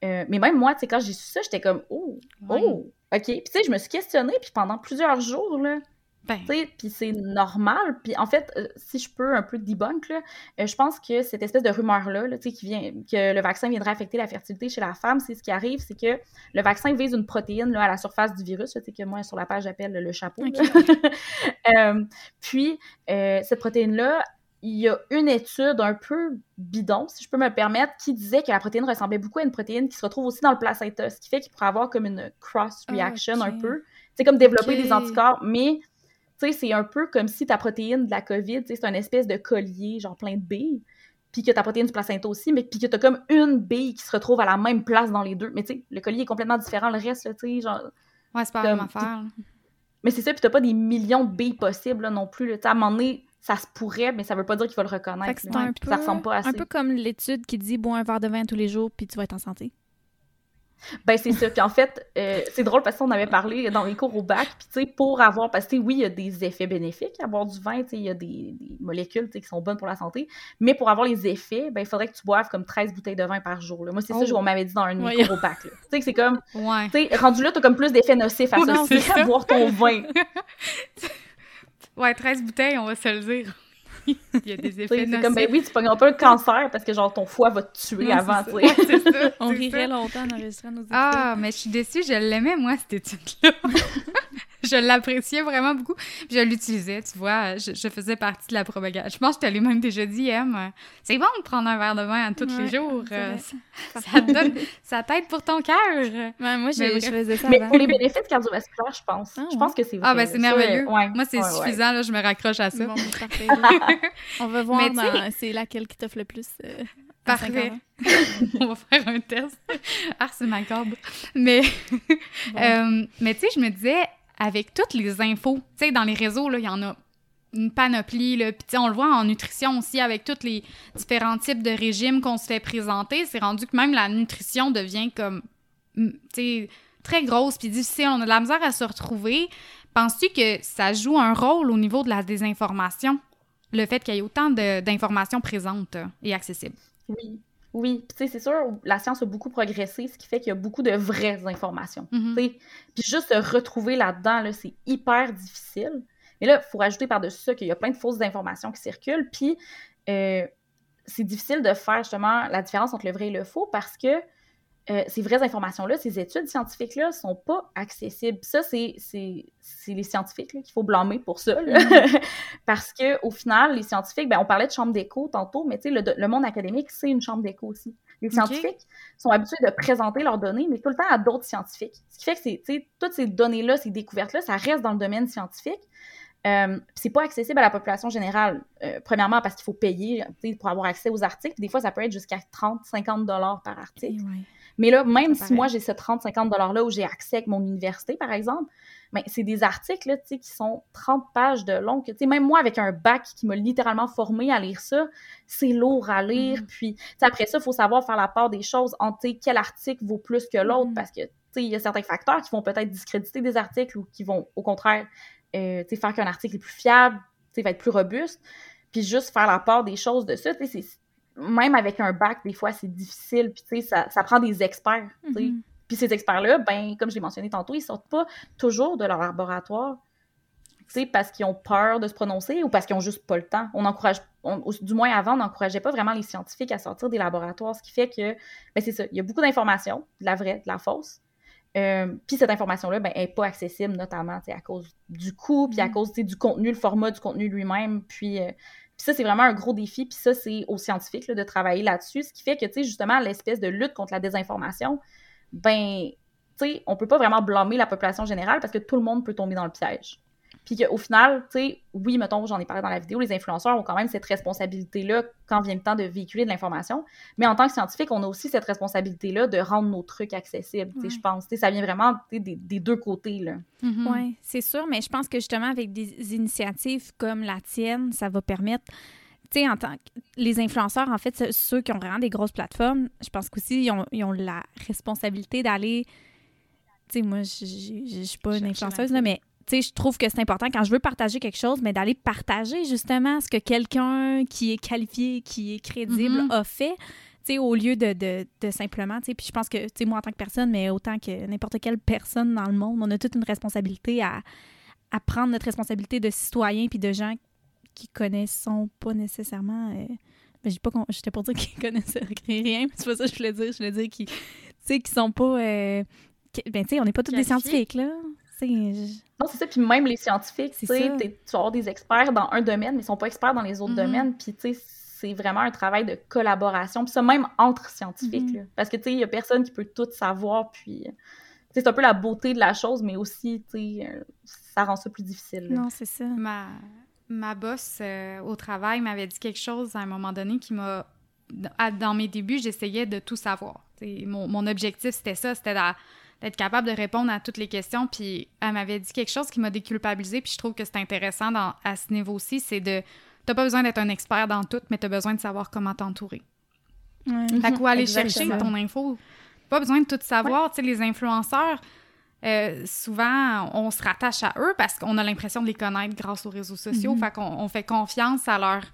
Euh, mais même moi, quand j'ai su ça, j'étais comme oh, oh, ok. Puis tu sais, je me suis questionnée, puis pendant plusieurs jours là, ben. Puis c'est normal. Puis en fait, euh, si je peux un peu debunk, là, euh, je pense que cette espèce de rumeur-là, là, qui vient, que le vaccin viendrait affecter la fertilité chez la femme, c'est ce qui arrive, c'est que le vaccin vise une protéine là, à la surface du virus, que moi sur la page j'appelle le chapeau. euh, puis cette protéine-là, il y a une étude un peu bidon, si je peux me le permettre, qui disait que la protéine ressemblait beaucoup à une protéine qui se retrouve aussi dans le placenta, ce qui fait qu'il pourrait avoir comme une cross-reaction un peu. C'est comme développer des anticorps, mais c'est un peu comme si ta protéine de la COVID, c'est un espèce de collier, genre plein de billes. puis que ta protéine du placenta aussi, mais puis que t'as comme une bille qui se retrouve à la même place dans les deux. Mais tu sais, le collier est complètement différent, le reste, tu sais, genre... Ouais, c'est pas la même affaire. Mais c'est ça, puis t'as pas des millions de billes possibles non plus. Là. À un moment donné, ça se pourrait, mais ça veut pas dire qu'il faut le reconnaître. un peu, ça ressemble pas à Un peu comme l'étude qui dit bois un verre de vin tous les jours, puis tu vas être en santé. Ben, c'est ça. Puis en fait, euh, c'est drôle parce qu'on avait parlé dans les cours au bac. Puis tu sais, pour avoir. Parce que oui, il y a des effets bénéfiques à boire du vin. Tu sais, il y a des, des molécules qui sont bonnes pour la santé. Mais pour avoir les effets, ben, il faudrait que tu boives comme 13 bouteilles de vin par jour. Là. Moi, c'est ça qu'on oh. m'avait dit dans un cours au bac. Tu sais, que c'est comme. Ouais. Tu sais, rendu là, tu as comme plus d'effets nocifs à ça. à boire ton vin. ouais, 13 bouteilles, on va se le dire. Il y a des effets C'est comme, ben oui, tu pognes pas le cancer parce que genre ton foie va te tuer avant, tu sais. On rirait longtemps en enregistrant nos études. Ah, mais je suis déçue, je l'aimais, moi, cette étude-là. je l'appréciais vraiment beaucoup. je l'utilisais, tu vois. Je, faisais partie de la propagation. Je pense que je t'allais même déjà dit, M, c'est bon de prendre un verre de vin tous les jours. Euh, ça, donne, ça t'aide pour ton cœur. moi, je, faisais ça. Mais pour les bénéfices cardiovasculaires, je pense. Ah, je pense que c'est vrai. Ah, ben c'est merveilleux. Moi, c'est suffisant, là, je me raccroche à ça. On va voir c'est laquelle qui t'offre le plus. Euh, Parfait. On va faire un test. Ah, c'est macabre. Mais, euh, mais tu sais, je me disais, avec toutes les infos, tu sais, dans les réseaux, il y en a une panoplie. Puis on le voit en nutrition aussi, avec tous les différents types de régimes qu'on se fait présenter, c'est rendu que même la nutrition devient comme, tu sais, très grosse puis difficile. On a de la misère à se retrouver. Penses-tu que ça joue un rôle au niveau de la désinformation, le fait qu'il y ait autant d'informations présentes et accessibles? Oui. Oui, tu sais, c'est sûr, la science a beaucoup progressé, ce qui fait qu'il y a beaucoup de vraies informations. Mm-hmm. Puis juste se retrouver là-dedans, là, c'est hyper difficile. Mais là, il faut rajouter par-dessus ça qu'il y a plein de fausses informations qui circulent. Puis euh, c'est difficile de faire justement la différence entre le vrai et le faux parce que euh, ces vraies informations-là, ces études scientifiques-là, sont pas accessibles. Ça, c'est les scientifiques qu'il faut blâmer pour ça. Mm-hmm. Parce que au final, les scientifiques, ben, on parlait de chambre d'écho tantôt, mais le, le monde académique, c'est une chambre d'écho aussi. Les scientifiques sont habitués de présenter leurs données, mais tout le temps à d'autres scientifiques. Ce qui fait que c'est, toutes ces données-là, ces découvertes-là, ça reste dans le domaine scientifique. Euh, c'est pas accessible à la population générale. Euh, premièrement, parce qu'il faut payer pour avoir accès aux articles. Des fois, ça peut être jusqu'à 30, 50 dollars par article. Mais là, même si moi, j'ai ce 30-50 $-là où j'ai accès avec mon université, par exemple, ben, c'est des articles là, qui sont 30 pages de long. Que, même moi, avec un bac qui m'a littéralement formé à lire ça, c'est lourd à lire. Mm-hmm. Puis après ça, il faut savoir faire la part des choses entre quel article vaut plus que l'autre mm-hmm. parce que il y a certains facteurs qui vont peut-être discréditer des articles ou qui vont, au contraire, euh, faire qu'un article est plus fiable, va être plus robuste. Puis juste faire la part des choses de ça, c'est même avec un bac, des fois, c'est difficile. Puis, tu sais, ça, ça, prend des experts. Mm-hmm. Puis ces experts-là, ben, comme je l'ai mentionné tantôt, ils sortent pas toujours de leur laboratoire. Parce qu'ils ont peur de se prononcer ou parce qu'ils ont juste pas le temps. On encourage, du moins avant, on n'encourageait pas vraiment les scientifiques à sortir des laboratoires, ce qui fait que, ben c'est ça, il y a beaucoup d'informations, de la vraie, de la fausse. Euh, puis cette information-là, ben, elle n'est pas accessible, notamment à cause du coût, puis à mm-hmm. cause du contenu, le format du contenu lui-même. Puis, euh, puis ça, c'est vraiment un gros défi. Puis ça, c'est aux scientifiques de travailler là-dessus. Ce qui fait que, tu sais, justement, l'espèce de lutte contre la désinformation, ben, tu sais, on peut pas vraiment blâmer la population générale parce que tout le monde peut tomber dans le piège. Puis qu'au final, tu sais, oui, mettons, j'en ai parlé dans la vidéo, les influenceurs ont quand même cette responsabilité-là quand vient le temps de véhiculer de l'information. Mais en tant que scientifique, on a aussi cette responsabilité-là de rendre nos trucs accessibles, tu sais, je pense. Tu sais, ça vient vraiment des, des, deux côtés, là. Mm-hmm. Oui, c'est sûr, mais je pense que justement, avec des initiatives comme la tienne, ça va permettre tu sais, en tant que les influenceurs, en fait, ceux qui ont vraiment des grosses plateformes, je pense qu'aussi, ils ont, ils ont la responsabilité d'aller. Tu sais, moi, je ne suis pas une influenceuse, là, mais tu sais, je trouve que c'est important quand je veux partager quelque chose, mais d'aller partager justement ce que quelqu'un qui est qualifié, qui est crédible mm-hmm. a fait. Tu sais, au lieu de, de, de simplement, tu sais, puis je pense que, tu sais, moi en tant que personne, mais autant que n'importe quelle personne dans le monde, on a toute une responsabilité à, à prendre notre responsabilité de citoyen puis de gens qui connaissent pas nécessairement. Euh, ben, j'ai pas j'étais pour dire qu'ils connaissent rien, mais c'est pas ça que je voulais dire. Je voulais dire qu'ils, qui sont pas. Euh, ben, tu sais, on n'est pas tous des scientifiques, là. Non, c'est ça. Puis même les scientifiques, tu sais, tu vas avoir des experts dans un domaine, mais ils sont pas experts dans les autres mm-hmm. domaines. Puis, tu sais, c'est vraiment un travail de collaboration. Puis ça, même entre scientifiques. Mm-hmm. Parce que, tu sais, il y a personne qui peut tout savoir. Puis, c'est un peu la beauté de la chose, mais aussi, tu sais, euh, ça rend ça plus difficile. Non, c'est ça. Ma, ma boss euh, au travail m'avait dit quelque chose à un moment donné qui m'a dans mes débuts, j'essayais de tout savoir. Mon, mon, objectif, c'était ça, c'était d'être capable de répondre à toutes les questions. Puis elle m'avait dit quelque chose qui m'a déculpabilisé, puis je trouve que c'est intéressant dans, à ce niveau-ci, c'est de... T'as pas besoin d'être un expert dans tout, mais t'as besoin de savoir comment t'entourer. Ouais. Fait quoi, aller chercher ton info. Pas besoin de tout savoir. Tu sais, les influenceurs, euh, souvent, on se rattache à eux parce qu'on a l'impression de les connaître grâce aux réseaux sociaux. Mm-hmm. Fait qu'on on fait confiance à leur... Tu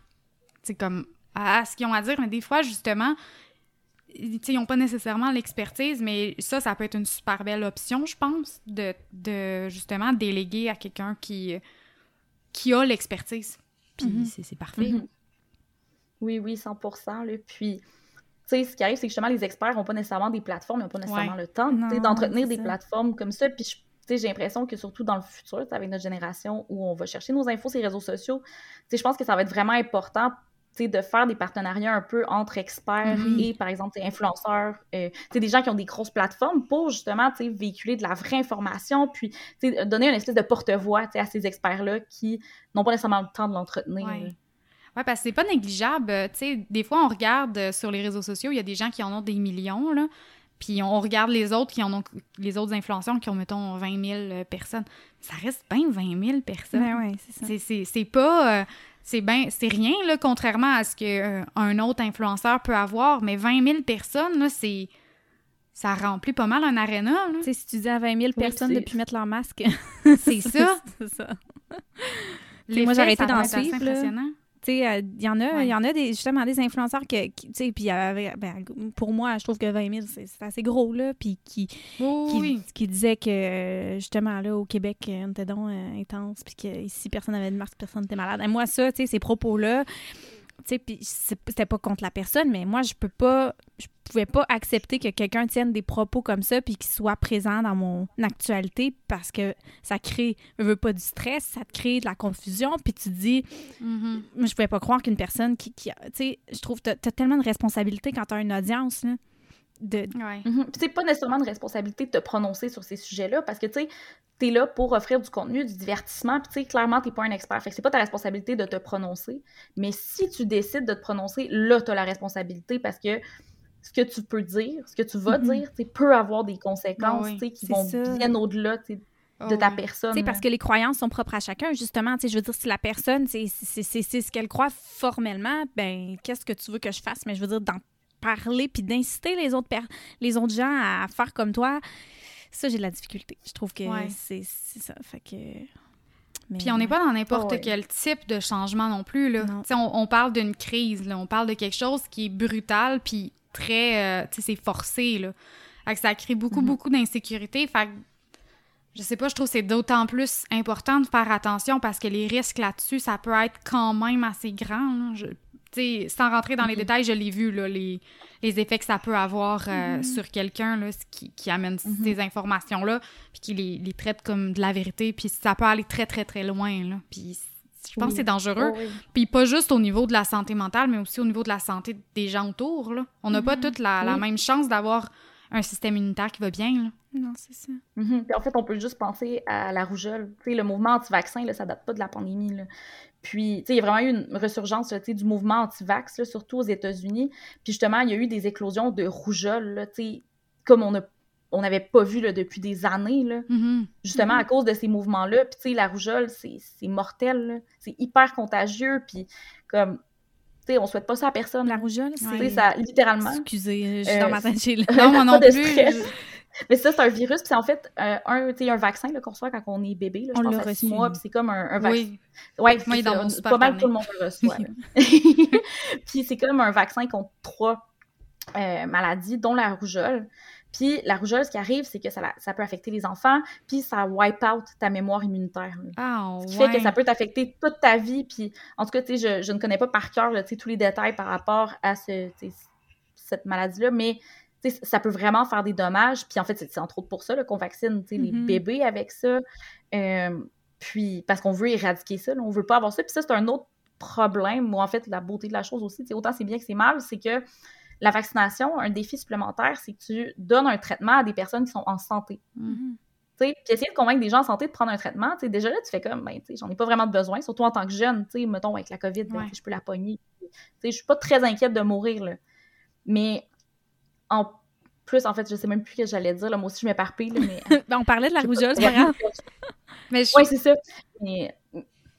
sais, comme... à ce qu'ils ont à dire. Mais des fois, justement, ils n'ont pas nécessairement l'expertise, mais ça, ça peut être une super belle option, je pense, de, de justement déléguer à quelqu'un qui, qui a l'expertise. Puis mm-hmm. c'est parfait. Mm-hmm. Oui, oui, 100 là. Puis, tu sais, ce qui arrive, c'est que justement, les experts n'ont pas nécessairement des plateformes, ils n'ont pas nécessairement le temps d'entretenir des plateformes comme ça. Puis, j'ai l'impression que surtout dans le futur, avec notre génération où on va chercher nos infos sur les réseaux sociaux, je pense que ça va être vraiment important de faire des partenariats un peu entre experts mm-hmm. et, par exemple, influenceurs, euh, des gens qui ont des grosses plateformes pour justement véhiculer de la vraie information, puis donner une espèce de porte-voix à ces experts-là qui n'ont pas nécessairement le temps de l'entretenir. Oui, ouais, parce que c'est pas négligeable. sais des fois, on regarde euh, sur les réseaux sociaux, il y a des gens qui en ont des millions, là, puis on regarde les autres qui en ont, les autres influenceurs qui ont, mettons, 20 000 euh, personnes. Ça reste bien 20 000 personnes. Ben ouais, c'est ça. C'est pas c'est ben, c'est rien, là, contrairement à ce qu'un euh, autre influenceur peut avoir, mais 20 000 personnes, là, c'est... Ça remplit pas mal un aréna. Tu sais, si tu dis à 20 000 personnes depuis mettre leur masque... c'est ça! c'est ça. moi, j'ai arrêté d'en suivre. impressionnant. Tu sais, euh, il y en a, il y en a des, justement des influenceurs qui, tu sais, puis ben, pour moi, je trouve que 20 000, c'est assez gros, là, puis qui, qui, qui, disait que, justement, là, au Québec, on était donc euh, intense, puis qu'ici, personne n'avait de masque, personne n'était malade. Et moi, ça, tu sais, ces propos-là, puis c'était pas contre la personne, mais moi, je peux pas, je pouvais pas accepter que quelqu'un tienne des propos comme ça puis qu'il soit présent dans mon actualité parce que ça crée, je veux pas du stress, ça te crée de la confusion, puis tu dis, mm-hmm. je pouvais pas croire qu'une personne qui, tu sais, je trouve que tu as tellement de responsabilité quand tu as une audience, là de... Ouais. Mm-hmm. pas nécessairement de responsabilité de te prononcer sur ces sujets-là parce que, tu sais, t'es là pour offrir du contenu, du divertissement, puis tu sais, clairement, t'es pas un expert. Fait que c'est pas ta responsabilité de te prononcer. Mais si tu décides de te prononcer, là, t'as la responsabilité parce que ce que tu peux dire, ce que tu vas mm-hmm. dire, tu peut avoir des conséquences, ah tu sais, qui vont bien au-delà, de ta personne. C'est parce que les croyances sont propres à chacun, justement. Je veux dire, si la personne, c'est ce qu'elle croit formellement, ben qu'est-ce que tu veux que je fasse? Mais je veux dire, d'en parler puis d'inciter les autres, les autres gens à faire comme toi, ça, j'ai de la difficulté. Je trouve que c'est ça. Fait que. Puis on n'est pas dans n'importe oh, quel type de changement non plus. Là. On, on, parle d'une crise, là. on parle de quelque chose qui est brutal, puis très. Euh, sais, c'est forcé. Là. Fait que ça crée beaucoup, mm-hmm. beaucoup d'insécurité. Fait que, je sais pas, je trouve que c'est d'autant plus important de faire attention parce que les risques là-dessus, ça peut être quand même assez grand. Je, sans rentrer dans les mm-hmm. détails, je l'ai vu, là, les, les, effets que ça peut avoir euh, mm-hmm. sur quelqu'un qui, qui, amène mm-hmm. ces informations-là, puis qui les, les, traite comme de la vérité, puis ça peut aller très, très, très loin. Là, puis je pense que c'est dangereux. Oh, puis pas juste au niveau de la santé mentale, mais aussi au niveau de la santé des gens autour. Là. On n'a pas toute la, la même chance d'avoir un système immunitaire qui va bien. Là. Non, c'est ça. en fait, on peut juste penser à la rougeole. le mouvement anti-vaccin, ça date pas de la pandémie. Là. Puis, il y a vraiment eu une resurgence du mouvement anti-vax, surtout aux États-Unis. Puis, justement, il y a eu des éclosions de rougeole, comme on on n'avait pas vu là, depuis des années, là, mm-hmm. justement à mm-hmm. cause de ces mouvements-là. Puis, tu sais, la rougeole, c'est mortel, c'est hyper contagieux, puis comme, tu sais, on souhaite pas ça à personne. La rougeole, c'est... ça, littéralement. Excusez, je suis dans ma tête, Non, moi non plus. Mais ça, c'est un virus, puis c'est en fait euh, un, un vaccin qu'on reçoit quand on est bébé. Là, je pense à six mois, puis c'est comme un, un vaccin. Oui. Ouais, Moi, dans mon pas mal tout le monde le reçoit. puis c'est comme un vaccin contre trois euh, maladies, dont la rougeole. Puis la rougeole, ce qui arrive, c'est que ça, ça, peut affecter les enfants, puis ça wipe out ta mémoire immunitaire. Ah, ce qui fait que ça peut t'affecter toute ta vie. Puis en tout cas, je, je ne connais pas par cœur tous les détails par rapport à ce, cette maladie-là, mais ça peut vraiment faire des dommages. Puis en fait, c'est entre autres pour ça qu'on vaccine les mm-hmm. bébés avec ça. Euh, puis parce qu'on veut éradiquer ça, là, on veut pas avoir ça. Puis ça, c'est un autre problème, ou en fait, la beauté de la chose aussi, autant c'est bien que c'est mal, c'est que la vaccination, un défi supplémentaire, c'est que tu donnes un traitement à des personnes qui sont en santé. Mm-hmm. Puis essayer de convaincre des gens en santé de prendre un traitement, déjà là, tu fais comme, ben, j'en ai pas vraiment de surtout en tant que jeune, mettons, avec la COVID, ben, je peux la pogner. Je suis pas très inquiète de mourir, là. Mais en plus, en fait, je sais même plus ce que j'allais dire. Là. Moi aussi, je m'éparpille. Mais... ben, on parlait de la rougeole, c'est pas grave. mais Oui, c'est ça. Mais,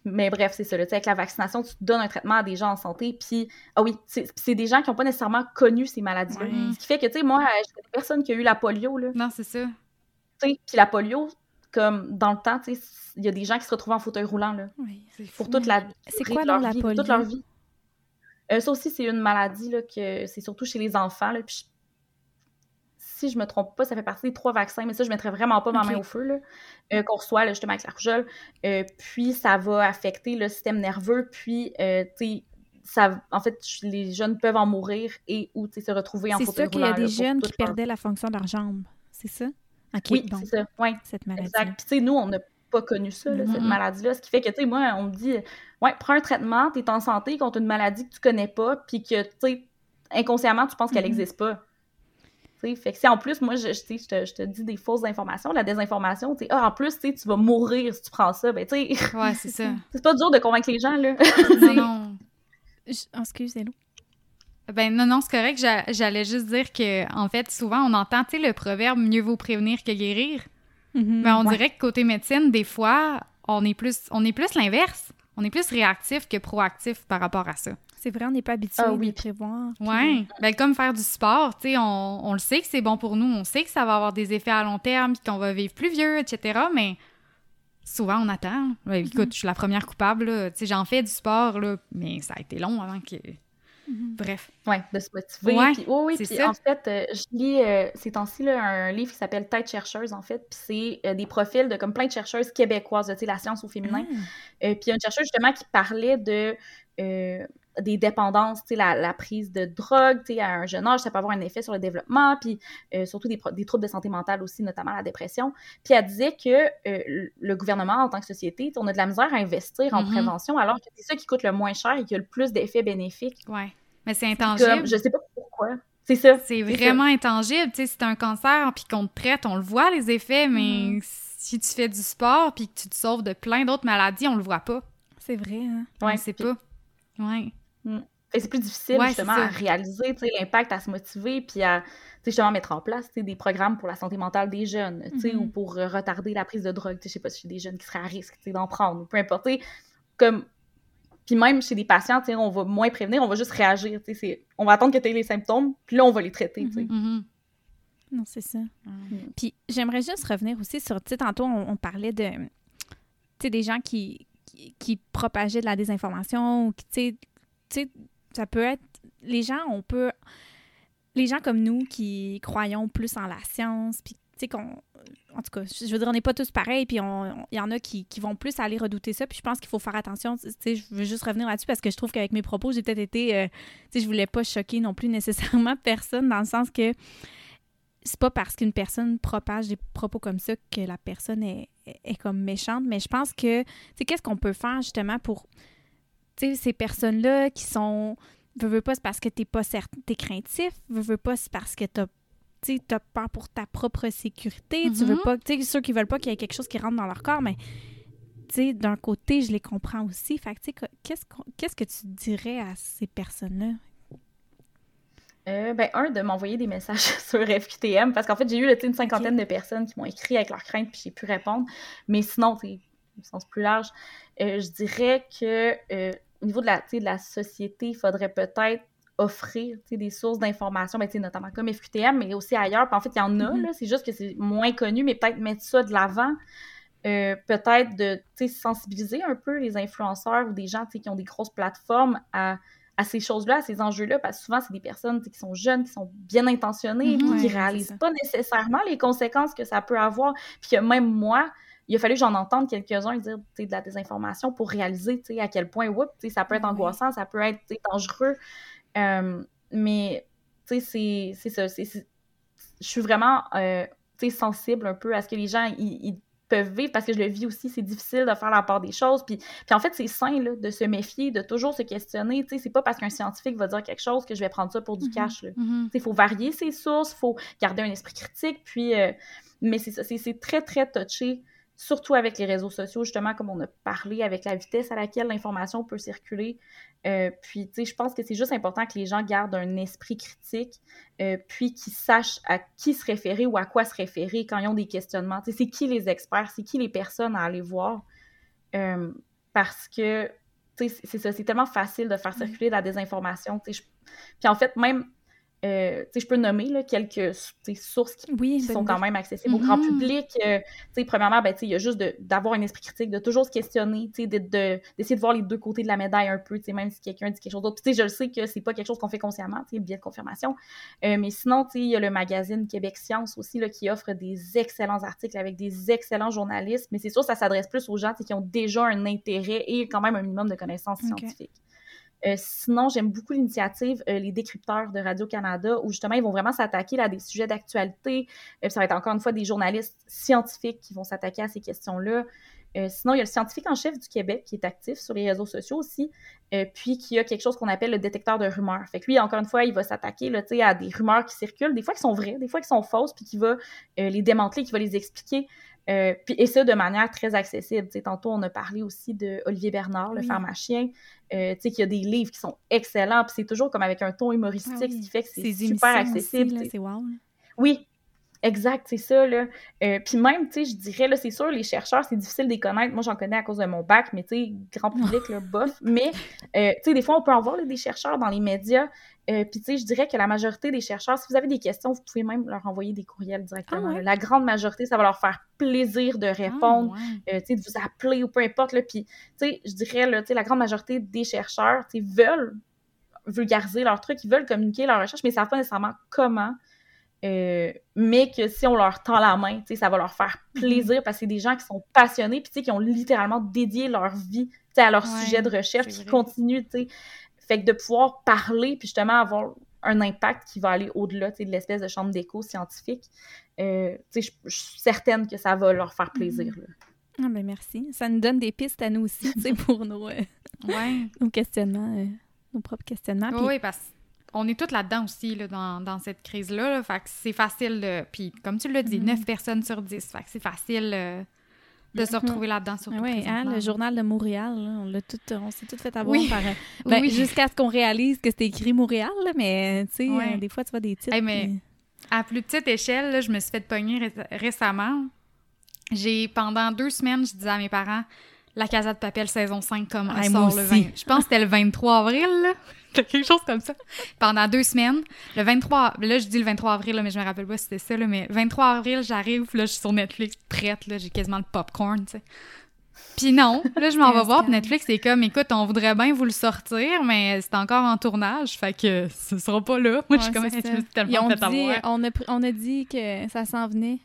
mais bref, c'est ça. Là. Avec la vaccination, tu donnes un traitement à des gens en santé. Puis, ah oui, c'est des gens qui n'ont pas nécessairement connu ces maladies-là. Ce qui fait que, tu sais, moi, je connais personne qui a eu la polio. Là. Non, c'est ça. Puis la polio, comme dans le temps, tu sais, il y a des gens qui se retrouvent en fauteuil roulant. Là, oui, pour toute la, c'est quoi, leur la vie, toute leur vie. Euh, ça aussi, c'est une maladie là, que c'est surtout chez les enfants. Là, puis si je me trompe pas, ça fait partie des trois vaccins, mais ça, je mettrais vraiment pas ma main au feu, là, euh, qu'on reçoit, là, justement, avec la rougeole. Euh, puis, ça va affecter le système nerveux, puis, euh, tu sais, ça, en fait, les jeunes peuvent en mourir et ou se retrouver en fauteuil C'est sûr qu'il y a des jeunes qui perdaient la fonction de leur jambe, c'est ça? oui, c'est ça, oui. Cette maladie. Exact. Puis, tu sais, nous, on n'a pas connu ça, là, cette maladie-là, ce qui fait que, tu sais, moi, on me dit, ouais, prends un traitement, tu es en santé contre une maladie que tu connais pas, puis que, tu sais, inconsciemment, tu penses qu'elle n'existe pas. Fait que si en plus, moi, je, je, te, je te dis des fausses informations, la désinformation, tu ah, en plus, tu vas mourir si tu prends ça, ben, tu sais. Ouais, c'est ça. c'est pas dur de convaincre les gens, là. non. Excusez-nous. Ben non, non, c'est correct. J'allais juste dire que, en fait, souvent, on entend, tu sais, le proverbe « mieux vaut prévenir que guérir Mais mm-hmm. ben, on dirait que côté médecine, des fois, on est plus, on est plus l'inverse. On est plus réactif que proactif par rapport à ça. C'est vrai, on n'est pas habitué ah, oui. à prévoir. Oui, ben, comme faire du sport, tu sais, on, on, le sait que c'est bon pour nous, on sait que ça va avoir des effets à long terme, qu'on va vivre plus vieux, etc., mais souvent on attend. Ben, écoute, mhm. je suis la première coupable, tu sais, j'en fais du sport, là, mais ça a été long avant que... Mhm. Bref. Oui, de se motiver. Ouais, puis, oui, oui, puis en fait, euh, je lis euh, ces temps-ci un livre qui s'appelle Tête chercheuse, en fait, puis c'est euh, des profils de comme plein de chercheuses québécoises, tu sais, la science au féminin. Ah. puis il y a une chercheuse justement qui parlait de des dépendances, la, la prise de drogue, à un jeune âge, ça peut avoir un effet sur le développement, puis euh, surtout des, des, troubles de santé mentale aussi, notamment la dépression. Puis elle disait que euh, le gouvernement, en tant que société, on a de la misère à investir en mm-hmm. prévention, alors que c'est ça qui coûte le moins cher et qui a le plus d'effets bénéfiques. Oui, mais c'est intangible. je sais pas pourquoi. C'est ça. C'est vraiment intangible. Tu sais, c'est un cancer, puis qu'on te traite, on le voit, les effets, mais mm-hmm. si tu fais du sport, puis que tu te sauves de plein d'autres maladies, on le voit pas. C'est vrai, hein? Ouais, c'est pas. Ouais. Mm. C'est plus difficile justement à réaliser l'impact, à se motiver, puis à justement mettre en place des programmes pour la santé mentale des jeunes, ou mm-hmm. pour euh, retarder la prise de drogue. Je sais pas si a des jeunes qui seraient à risque d'en prendre, ou peu importe. Comme... Puis même chez des patients, on va moins prévenir, on va juste réagir. On va attendre que tu aies les symptômes, puis là, on va les traiter. Mm-hmm. Mm-hmm. Non, c'est ça. Mm. Puis j'aimerais juste revenir aussi sur, tu sais, tantôt, on, parlait de, tu sais, des gens qui, qui, qui, propageaient de la désinformation ou qui, tu sais, tu sais, ça peut être. Les gens, on peut. Les gens comme nous qui croyons plus en la science, puis tu sais, qu'on. En tout cas, je veux dire, on n'est pas tous pareils, puis il y en a qui, vont plus aller redouter ça, puis je pense qu'il faut faire attention. Tu sais, je veux juste revenir là-dessus parce que je trouve qu'avec mes propos, j'ai peut-être été. Euh, tu sais, je voulais pas choquer non plus nécessairement personne, dans le sens que c'est pas parce qu'une personne propage des propos comme ça que la personne est, est comme méchante, mais je pense que, tu sais, qu'est-ce qu'on peut faire justement pour ces personnes-là qui sont. Veux, veux pas, c'est parce que t'es pas certain, t'es craintif. Veux, veux pas, c'est parce que t'as tu as peur pour ta propre sécurité. Tu veux mm-hmm. pas, tu sais, ceux qui veulent pas qu'il y ait quelque chose qui rentre dans leur corps, mais tu sais, d'un côté, je les comprends aussi. Fait que, tu sais, qu'est-ce, qu'est-ce que tu dirais à ces personnes-là? Euh, ben, un, de m'envoyer des messages sur FQTM, parce qu'en fait, j'ai eu une cinquantaine de personnes qui m'ont écrit avec leurs craintes, puis j'ai pu répondre. Mais sinon, c'est au sens plus large, euh, je dirais que euh, au niveau de la, de la société, il faudrait peut-être offrir des sources d'informations, ben, notamment comme FQTM, mais aussi ailleurs. en fait, il y en a, mm-hmm. c'est juste que c'est moins connu, mais peut-être mettre ça de l'avant. Euh, peut-être de sensibiliser un peu les influenceurs ou des gens qui ont des grosses plateformes à, ces choses-là, à ces enjeux-là, parce que souvent, c'est des personnes qui sont jeunes, qui sont bien intentionnées, mm-hmm. qui ne réalisent pas nécessairement les conséquences que ça peut avoir. Puis que même moi, il a fallu que j'en entende quelques-uns dire de la désinformation pour réaliser à quel point, whoop, ça peut être angoissant, ça peut être dangereux. Euh, mais c'est ça. Je suis vraiment euh, sensible un peu à ce que les gens ils, peuvent vivre parce que je le vis aussi. C'est difficile de faire la part des choses. Puis, puis en fait, c'est sain de se méfier, de toujours se questionner. C'est pas parce qu'un scientifique va dire quelque chose que je vais prendre ça pour du mm-hmm. cash. Mm-hmm. Il faut varier ses sources, il faut garder un esprit critique. Puis, euh, mais c'est ça, c'est très, très touché surtout avec les réseaux sociaux, justement, comme on a parlé, avec la vitesse à laquelle l'information peut circuler. Euh, puis, tu sais, je pense que c'est juste important que les gens gardent un esprit critique, euh, puis qu'ils sachent à qui se référer ou à quoi se référer quand ils ont des questionnements. Tu sais, c'est qui les experts, c'est qui les personnes à aller voir? Euh, parce que, tu sais, c'est ça, c'est tellement facile de faire circuler de la désinformation. Tu sais, puis en fait, même euh, je peux nommer là, quelques sources qui, qui sont quand même accessibles au grand mm-hmm. public. Euh, premièrement, ben, il y a juste d'avoir un esprit critique, de toujours se questionner, d'essayer de, voir les deux côtés de la médaille un peu, même si quelqu'un dit quelque chose d'autre. Je le sais que c'est pas quelque chose qu'on fait consciemment, le biais de confirmation. Euh, mais sinon, il y a le magazine Québec Science aussi là, qui offre des excellents articles avec des excellents journalistes. Mais c'est sûr, ça s'adresse plus aux gens qui ont déjà un intérêt et quand même un minimum de connaissances scientifiques. Euh, sinon, j'aime beaucoup l'initiative euh, Les Décrypteurs de Radio-Canada, où justement, ils vont vraiment s'attaquer à des sujets d'actualité. Euh, ça va être encore une fois des journalistes scientifiques qui vont s'attaquer à ces questions-là. sinon, il y a le scientifique en chef du Québec qui est actif sur les réseaux sociaux aussi, puis qui a quelque chose qu'on appelle le détecteur de rumeurs. Fait que lui, encore une fois, il va s'attaquer à des rumeurs qui circulent, des fois qui sont vraies, des fois qui sont fausses, puis qui va les démanteler, qui va les expliquer. Euh, puis, et ça de manière très accessible. tantôt, on a parlé aussi de Olivier Bernard, le pharmacien, euh, qui a des livres qui sont excellents. Puis c'est toujours comme avec un ton humoristique, ah ce qui fait que c'est super accessible. C'est wow. Oui, Exact, c'est ça, là. Euh, puis même, tu sais, je dirais, là, c'est sûr, les chercheurs, c'est difficile de les connaître. Moi, j'en connais à cause de mon bac, mais tu sais, grand public, là, bof. Mais, euh, tu sais, des fois, on peut en voir des chercheurs dans les médias. Euh, puis, tu sais, je dirais que la majorité des chercheurs, si vous avez des questions, vous pouvez même leur envoyer des courriels directement. Ah la grande majorité, ça va leur faire plaisir de répondre, ah tu sais, de vous appeler ou peu importe. Puis, tu sais, je dirais, là, tu sais, la grande majorité des chercheurs, tu sais, veulent vulgariser leur truc, ils veulent communiquer leur recherche, mais ils savent pas nécessairement comment. Euh, mais que si on leur tend la main, ça va leur faire mhm. plaisir parce que c'est des gens qui sont passionnés puis qui ont littéralement dédié leur vie à leur sujet de recherche qui continuent. Fait que de pouvoir parler puis justement avoir un impact qui va aller au-delà de l'espèce de chambre d'écho scientifique, euh, je suis certaine que ça va leur faire plaisir. Mhm. Ah ben merci. Ça nous donne des pistes à nous aussi pour nos, euh, nos questionnements, nos propres questionnements. Oui, parce que on est toutes là-dedans aussi, là, dans, cette crise-là. fait que c'est facile de... Puis, comme tu l'as dit, 9 mm-hmm. personnes sur 10. Fait que c'est facile euh, de se mm-hmm. retrouver là-dedans, surtout Oui, hein, le journal de Montréal, on, tout, on s'est tout fait avoir par... Ben, Jusqu'à ce qu'on réalise que c'était écrit Montréal, mais tu sais, euh, des fois, tu vois des titres... mais à plus petite échelle, je me suis fait pogner récemment. J'ai, pendant deux semaines, je disais à mes parents... La Casa de Papel saison 5 comme sort le 20. Je pense que c'était le 23 avril, là. quelque chose comme ça. Pendant deux semaines. Le 23, là, je dis le 23 avril, mais je me rappelle pas si c'était ça, là, mais 23 avril, j'arrive, là, je suis sur Netflix, prête, là, j'ai quasiment le popcorn, tu sais. Puis non, là, je m'en vais voir, Netflix, c'est comme, écoute, on voudrait bien vous le sortir, mais c'est encore en tournage, fait que ce sera pas là. Moi, je suis comme, tellement fait avoir. On a, on a dit que ça s'en venait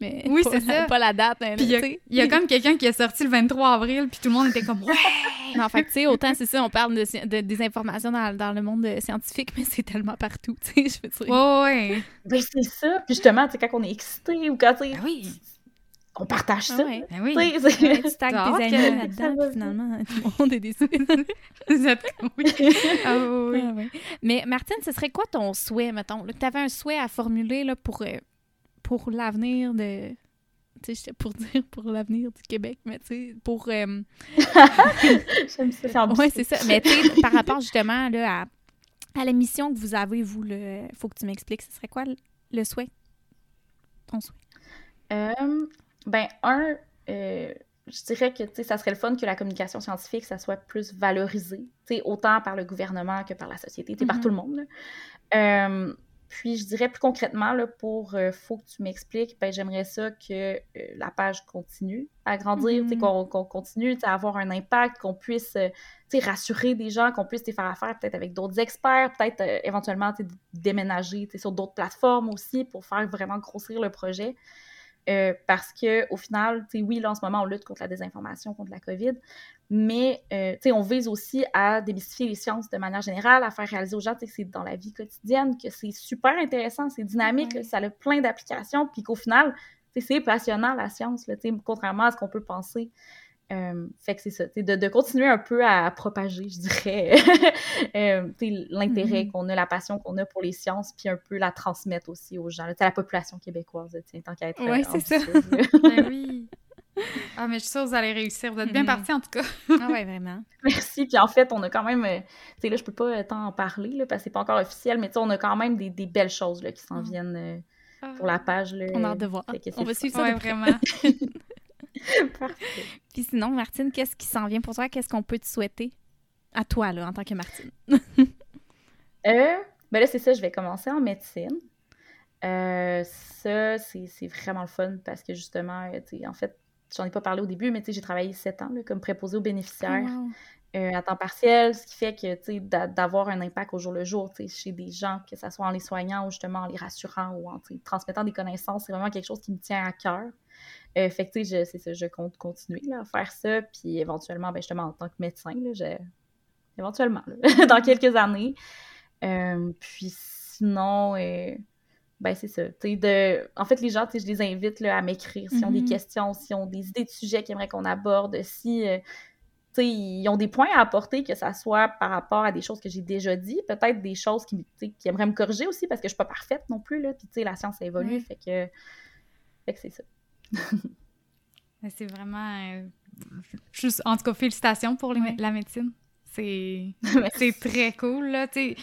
mais oui, c'est ça. pas la date. Hein, il y, a comme quelqu'un qui est sorti le 23 avril, puis tout le monde était comme ouais. non, en fait, tu sais, autant c'est ça, on parle de, des informations dans, dans, le monde scientifique, mais c'est tellement partout, tu sais, je veux dire. Ouais, ouais. Ben, c'est ça. Puis justement, tu sais, quand on est excité ou quand, tu ben oui. on partage ça. Ah ouais. Ben oui. Tu sais, tu tes amis là-dedans, finalement, tout le monde est déçu. oui. Ah, oui. Ah, mais Martine, ce serait quoi ton souhait, mettons? Tu avais un souhait à formuler là, pour... Euh, pour l'avenir de tu sais, pour dire pour l'avenir du Québec, mais tu sais, pour... Euh... J'aime ça. Oui, c'est ça. Mais tu sais, par rapport justement là, à, à la mission que vous avez, vous, le faut que tu m'expliques, ce serait quoi le, souhait? Ton souhait? Euh, ben, un, euh, je dirais que, tu sais, ça serait le fun que la communication scientifique, ça soit plus valorisé, tu sais, autant par le gouvernement que par la société, tu sais, par mm-hmm. tout le monde. Euh, puis, je dirais plus concrètement, là, pour euh, Faut que tu m'expliques, ben, j'aimerais ça que euh, la page continue à grandir, mm-hmm. qu'on continue à avoir un impact, qu'on puisse euh, rassurer des gens, qu'on puisse faire affaire peut-être avec d'autres experts, peut-être éventuellement déménager sur d'autres plateformes aussi pour faire vraiment grossir le projet. Euh, parce que au final, oui, là, en ce moment, on lutte contre la désinformation, contre la COVID, mais euh, on vise aussi à démystifier les sciences de manière générale, à faire réaliser aux gens que c'est dans la vie quotidienne, que c'est super intéressant, c'est dynamique, ça a plein d'applications, puis qu'au final, c'est passionnant la science, là, contrairement à ce qu'on peut penser. Euh, fait que c'est ça, de, de, continuer un peu à, propager, je dirais, euh, l'intérêt mm-hmm. qu'on a, la passion qu'on a pour les sciences, puis un peu la transmettre aussi aux gens, à la population québécoise, tant qu'à être Oui, c'est ça. ben oui. ah, mais je suis sûre que vous allez réussir. Vous êtes bien Mhm. partis, en tout cas. Ah ouais, vraiment. Merci. Puis en fait, on a quand même, euh, tu sais, là, je peux pas euh, tant en parler, là, parce que c'est pas encore officiel, mais tu sais, on a quand même des, des belles choses, là, qui s'en Ah. viennent euh, pour la page, là. On a hâte de voir. On va suivre ça Ouais, vraiment. Parfait. Puis sinon, Martine, qu'est-ce qui s'en vient pour toi? Qu'est-ce qu'on peut te souhaiter? À toi, là, en tant que Martine? Euh, ben là, c'est ça, je vais commencer en médecine. Euh, ça, c'est vraiment le fun parce que justement, euh, tu sais, en fait, j'en ai pas parlé au début, mais tu sais, j'ai travaillé sept ans là, comme préposé aux bénéficiaires Wow. euh, à temps partiel, ce qui fait que, tu sais, d'a- d'avoir un impact au jour le jour, tu sais, chez des gens, que ce soit en les soignant ou justement en les rassurant ou en tu sais, transmettant des connaissances, c'est vraiment quelque chose qui me tient à cœur. Euh, fait que, tu sais, je- c'est ça, je compte continuer là, à faire ça, puis éventuellement, ben, justement, en tant que médecin, là, je- éventuellement, là, dans quelques années. Euh, puis sinon, euh, ben c'est ça. De... En fait, les gens, tu sais, je les invite là, à m'écrire s'ils ont des Mhm. questions, s'ils ont des idées de sujets qu'ils aimeraient qu'on aborde, si euh, ils ont des points à apporter, que ça soit par rapport à des choses que j'ai déjà dit, peut-être des choses qui, aimeraient me corriger aussi, parce que je suis pas parfaite non plus, là. Puis tu sais, la science évolue, Ouais. fait que, fait que c'est ça. C'est vraiment. euh, juste, en tout cas, félicitations pour les- Ouais. la médecine. C'est. Très cool, là. C'est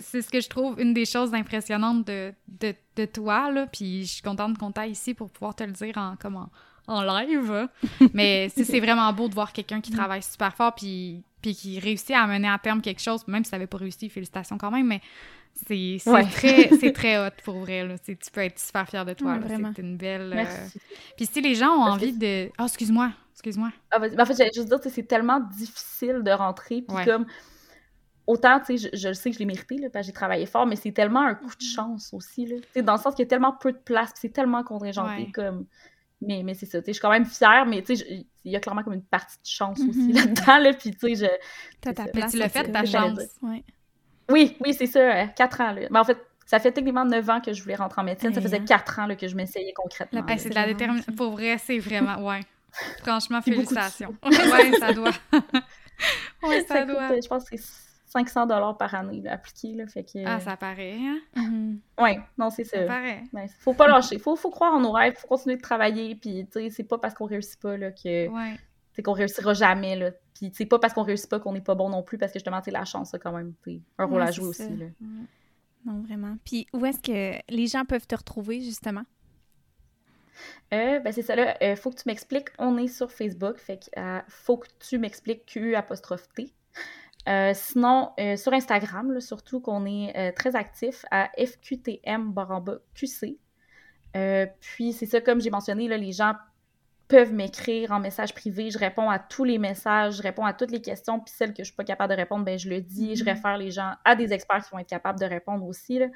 ce que je trouve une des choses impressionnantes de, de, de toi, là. Puis je suis contente qu'on t'aille ici pour pouvoir te le dire en, comme en, live. Mais c'est vraiment beau de voir quelqu'un qui travaille super fort puis, puis qui réussit à mener à terme quelque chose. Même si tu n'avais pas réussi, félicitations quand même, mais c'est c'est Ouais. très, c'est très hot pour vrai, là. C'est- Tu peux être super fier de toi, Ouais. C'est une belle... euh, Merci. Puis si les gens ont Parce que envie de... Ah, excuse-moi, excuse-moi. Ah. Ben, en fait, j'allais juste dire, tu sais, c'est tellement difficile de rentrer, puis Ouais. comme, autant, tu sais, je, je le sais que je l'ai mérité, là, parce que j'ai travaillé fort, mais c'est tellement un coup de Mm-hmm. chance aussi, là. Dans le sens qu'il y a tellement peu de place, puis c'est tellement contingenté, Ouais. comme... Mais, mais c'est ça, tu sais, je suis quand même fière, mais tu sais, il y a clairement comme une partie de chance aussi Mhm. là-dedans, là, puis tu sais, je... T'as ta place. tu l'as fait, ta chance. Ouais. Oui, oui, c'est ça, euh, quatre ans, là. Mais en fait, ça fait techniquement neuf ans que je voulais rentrer en médecine, ça faisait hein. quatre ans, là, que je m'essayais concrètement. Ben, c'est de la détermination. Pour vrai, c'est vraiment... Ouais. Franchement, félicitations. Ouais, ça doit. ouais, ça, Ça coûte, doit. euh, je pense que c'est 500 dollars par année, là, appliqué, là, fait que... Ah, ça paraît, hein? Mhm. Ouais, non, c'est ça. Ça paraît. Ben, faut pas lâcher. Faut, faut croire en nos rêves, faut continuer de travailler. Puis, tu sais, c'est pas parce qu'on réussit pas là, que Ouais. C'est qu'on réussira jamais. Là. Puis, c'est pas parce qu'on réussit pas qu'on n'est pas bon non plus, parce que justement, sais, la chance a quand même un rôle Ouais, à c'est jouer aussi. Là. Non, vraiment. Puis où est-ce que les gens peuvent te retrouver, justement? Euh, ben, c'est ça là. Euh, faut que tu m'expliques. On est sur Facebook. Fait que euh, faut que tu m'expliques Q apostrophe T. Sinon, sur Instagram, là, surtout qu'on est très actif à FQTM baramba QC. Puis c'est ça, comme j'ai mentionné, là, les gens peuvent m'écrire en message privé. Je réponds à tous les messages, je réponds à toutes les questions. Puis celles que je suis pas capable de répondre, ben je le dis. Je Mhm. réfère les gens à des experts qui vont être capables de répondre aussi. là.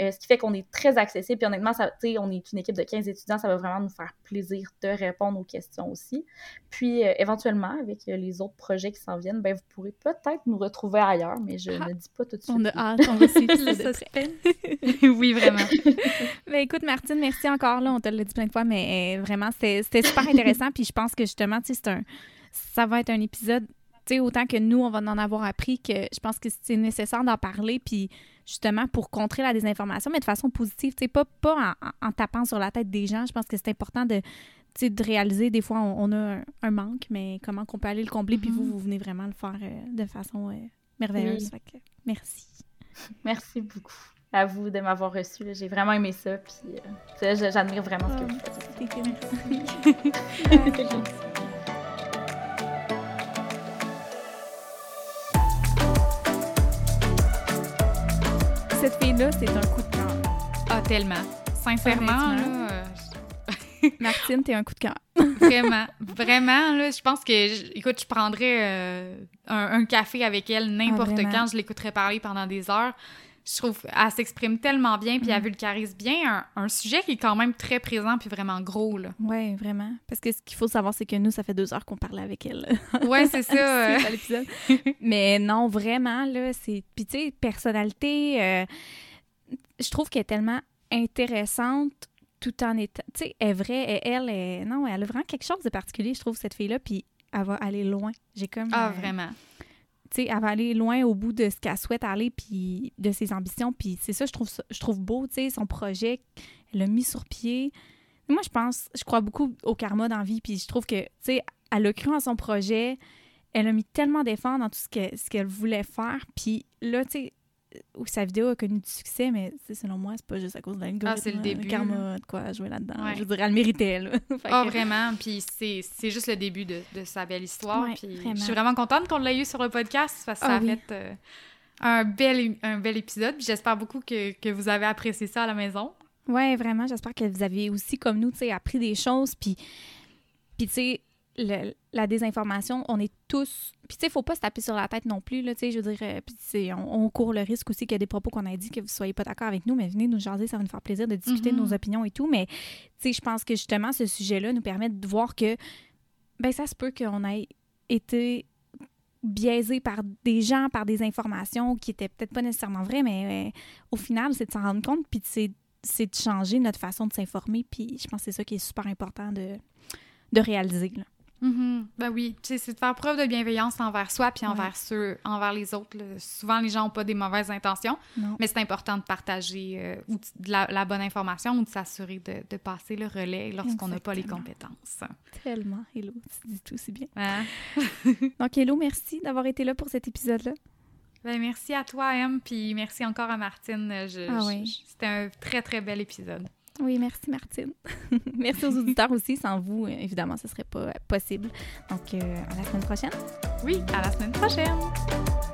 Euh, ce qui fait qu'on est très accessible. Puis honnêtement, ça, on est une équipe de 15 étudiants. Ça va vraiment nous faire plaisir de répondre aux questions aussi. Puis euh, éventuellement, avec euh, les autres projets qui s'en viennent, ben vous pourrez peut-être nous retrouver ailleurs, mais je Ah. ne dis pas tout de suite. On a hâte, on va suivre Le suspense. oui, vraiment. Ben, écoute, Martine, merci encore. Là, on te l'a dit plein de fois, mais vraiment, c'était c'était super intéressant. Puis je pense que justement, c'est un, ça va être un épisode, tu sais, autant que nous, on va en avoir appris, que je pense que c'est nécessaire d'en parler. Puis justement, pour contrer la désinformation, mais de façon positive, pas, pas en, tapant sur la tête des gens. Je pense que c'est important de, de réaliser, des fois, on, on a un, un manque, mais comment qu'on peut aller le combler. Puis vous, Mhm. vous venez vraiment le faire euh, de façon euh, merveilleuse. Oui. Fait que merci. Merci beaucoup à vous de m'avoir reçu. J'ai vraiment aimé ça. Puis euh, j'admire vraiment ce que vous faites. Merci. Cette fille-là, c'est un coup de cœur. Ah, tellement. Sincèrement, là, Martine, t'es un coup de cœur. euh, vraiment, vraiment, là, je pense que, je- écoute, je prendrais euh, un, un café avec elle n'importe Ah, quand, je l'écouterais parler pendant des heures. Je trouve qu'elle s'exprime tellement bien, puis Mm. elle vulgarise bien un, un sujet qui est quand même très présent, puis vraiment gros, là. Oui, vraiment. Parce que ce qu'il faut savoir, c'est que nous, ça fait deux heures qu'on parlait avec elle. Ouais, c'est ça. l'épisode. Mais non, vraiment, là, c'est... Puis tu sais, personnalité, euh, je trouve qu'elle est tellement intéressante tout en étant... Tu sais, elle est vraie, elle, elle est... Non, elle a vraiment quelque chose de particulier, je trouve, cette fille-là, puis elle va aller loin. J'ai comme... Ah, euh, vraiment. Tu elle va aller loin au bout de ce qu'elle souhaite aller, puis de ses ambitions. Puis c'est ça, je trouve, je trouve beau, tu sais, son projet, elle l'a mis sur pied. Moi, je pense, je crois beaucoup au karma dans vie, puis je trouve que, tu sais, elle a cru en son projet, elle a mis tellement d'efforts dans tout ce qu'elle ce voulait faire, puis là, tu sais, où sa vidéo a connu du succès, mais selon moi, c'est pas juste à cause de l'algorithme. Ah, c'est le début. Le karma, de quoi jouer là-dedans. Ouais. Je veux dire, elle le méritait, là. Ah, que- vraiment. Puis c'est juste le début de, de sa belle histoire. Ouais, puis je suis vraiment contente qu'on l'ait eu sur le podcast parce que ça Ah a oui. fait euh, un, bel, un bel épisode. Puis j'espère beaucoup que, que vous avez apprécié ça à la maison. Ouais, vraiment. J'espère que vous avez aussi, comme nous, tu sais, appris des choses. Puis, puis tu sais, le- la désinformation, on est tous. Puis, tu sais, faut pas se taper sur la tête non plus, là, tu sais. Je veux dire, euh, puis, on, on court le risque aussi qu'il y a des propos qu'on a dit que vous soyez pas d'accord avec nous, mais venez nous jaser, ça va nous faire plaisir de discuter de Mhm. nos opinions et tout. Mais, tu sais, je pense que justement, ce sujet-là nous permet de voir que, ben, ça se peut qu'on ait été biaisé par des gens, par des informations qui étaient peut-être pas nécessairement vraies, mais euh, au final, c'est de s'en rendre compte, puis c'est c'est de changer notre façon de s'informer. Puis je pense que c'est ça qui est super important de, de réaliser. là. Mhm. Ben oui, c'est de faire preuve de bienveillance envers soi puis Ouais. envers ceux, envers les autres. là. Souvent, les gens n'ont pas des mauvaises intentions, Non. mais c'est important de partager euh, ou de la, la bonne information ou de s'assurer de, de passer le relais lorsqu'on n'a pas les compétences. Tellement, Hello, tu dis tout si bien. Hein? Donc, Hello, merci d'avoir été là pour cet épisode-là. Ben, merci à toi, Em, puis merci encore à Martine. Ah oui. C'était un très, très bel épisode. Oui, merci Martine. merci aux auditeurs aussi. Sans vous, euh, évidemment, ce serait pas euh, possible. Donc, euh, à la semaine prochaine. Oui, à la semaine prochaine!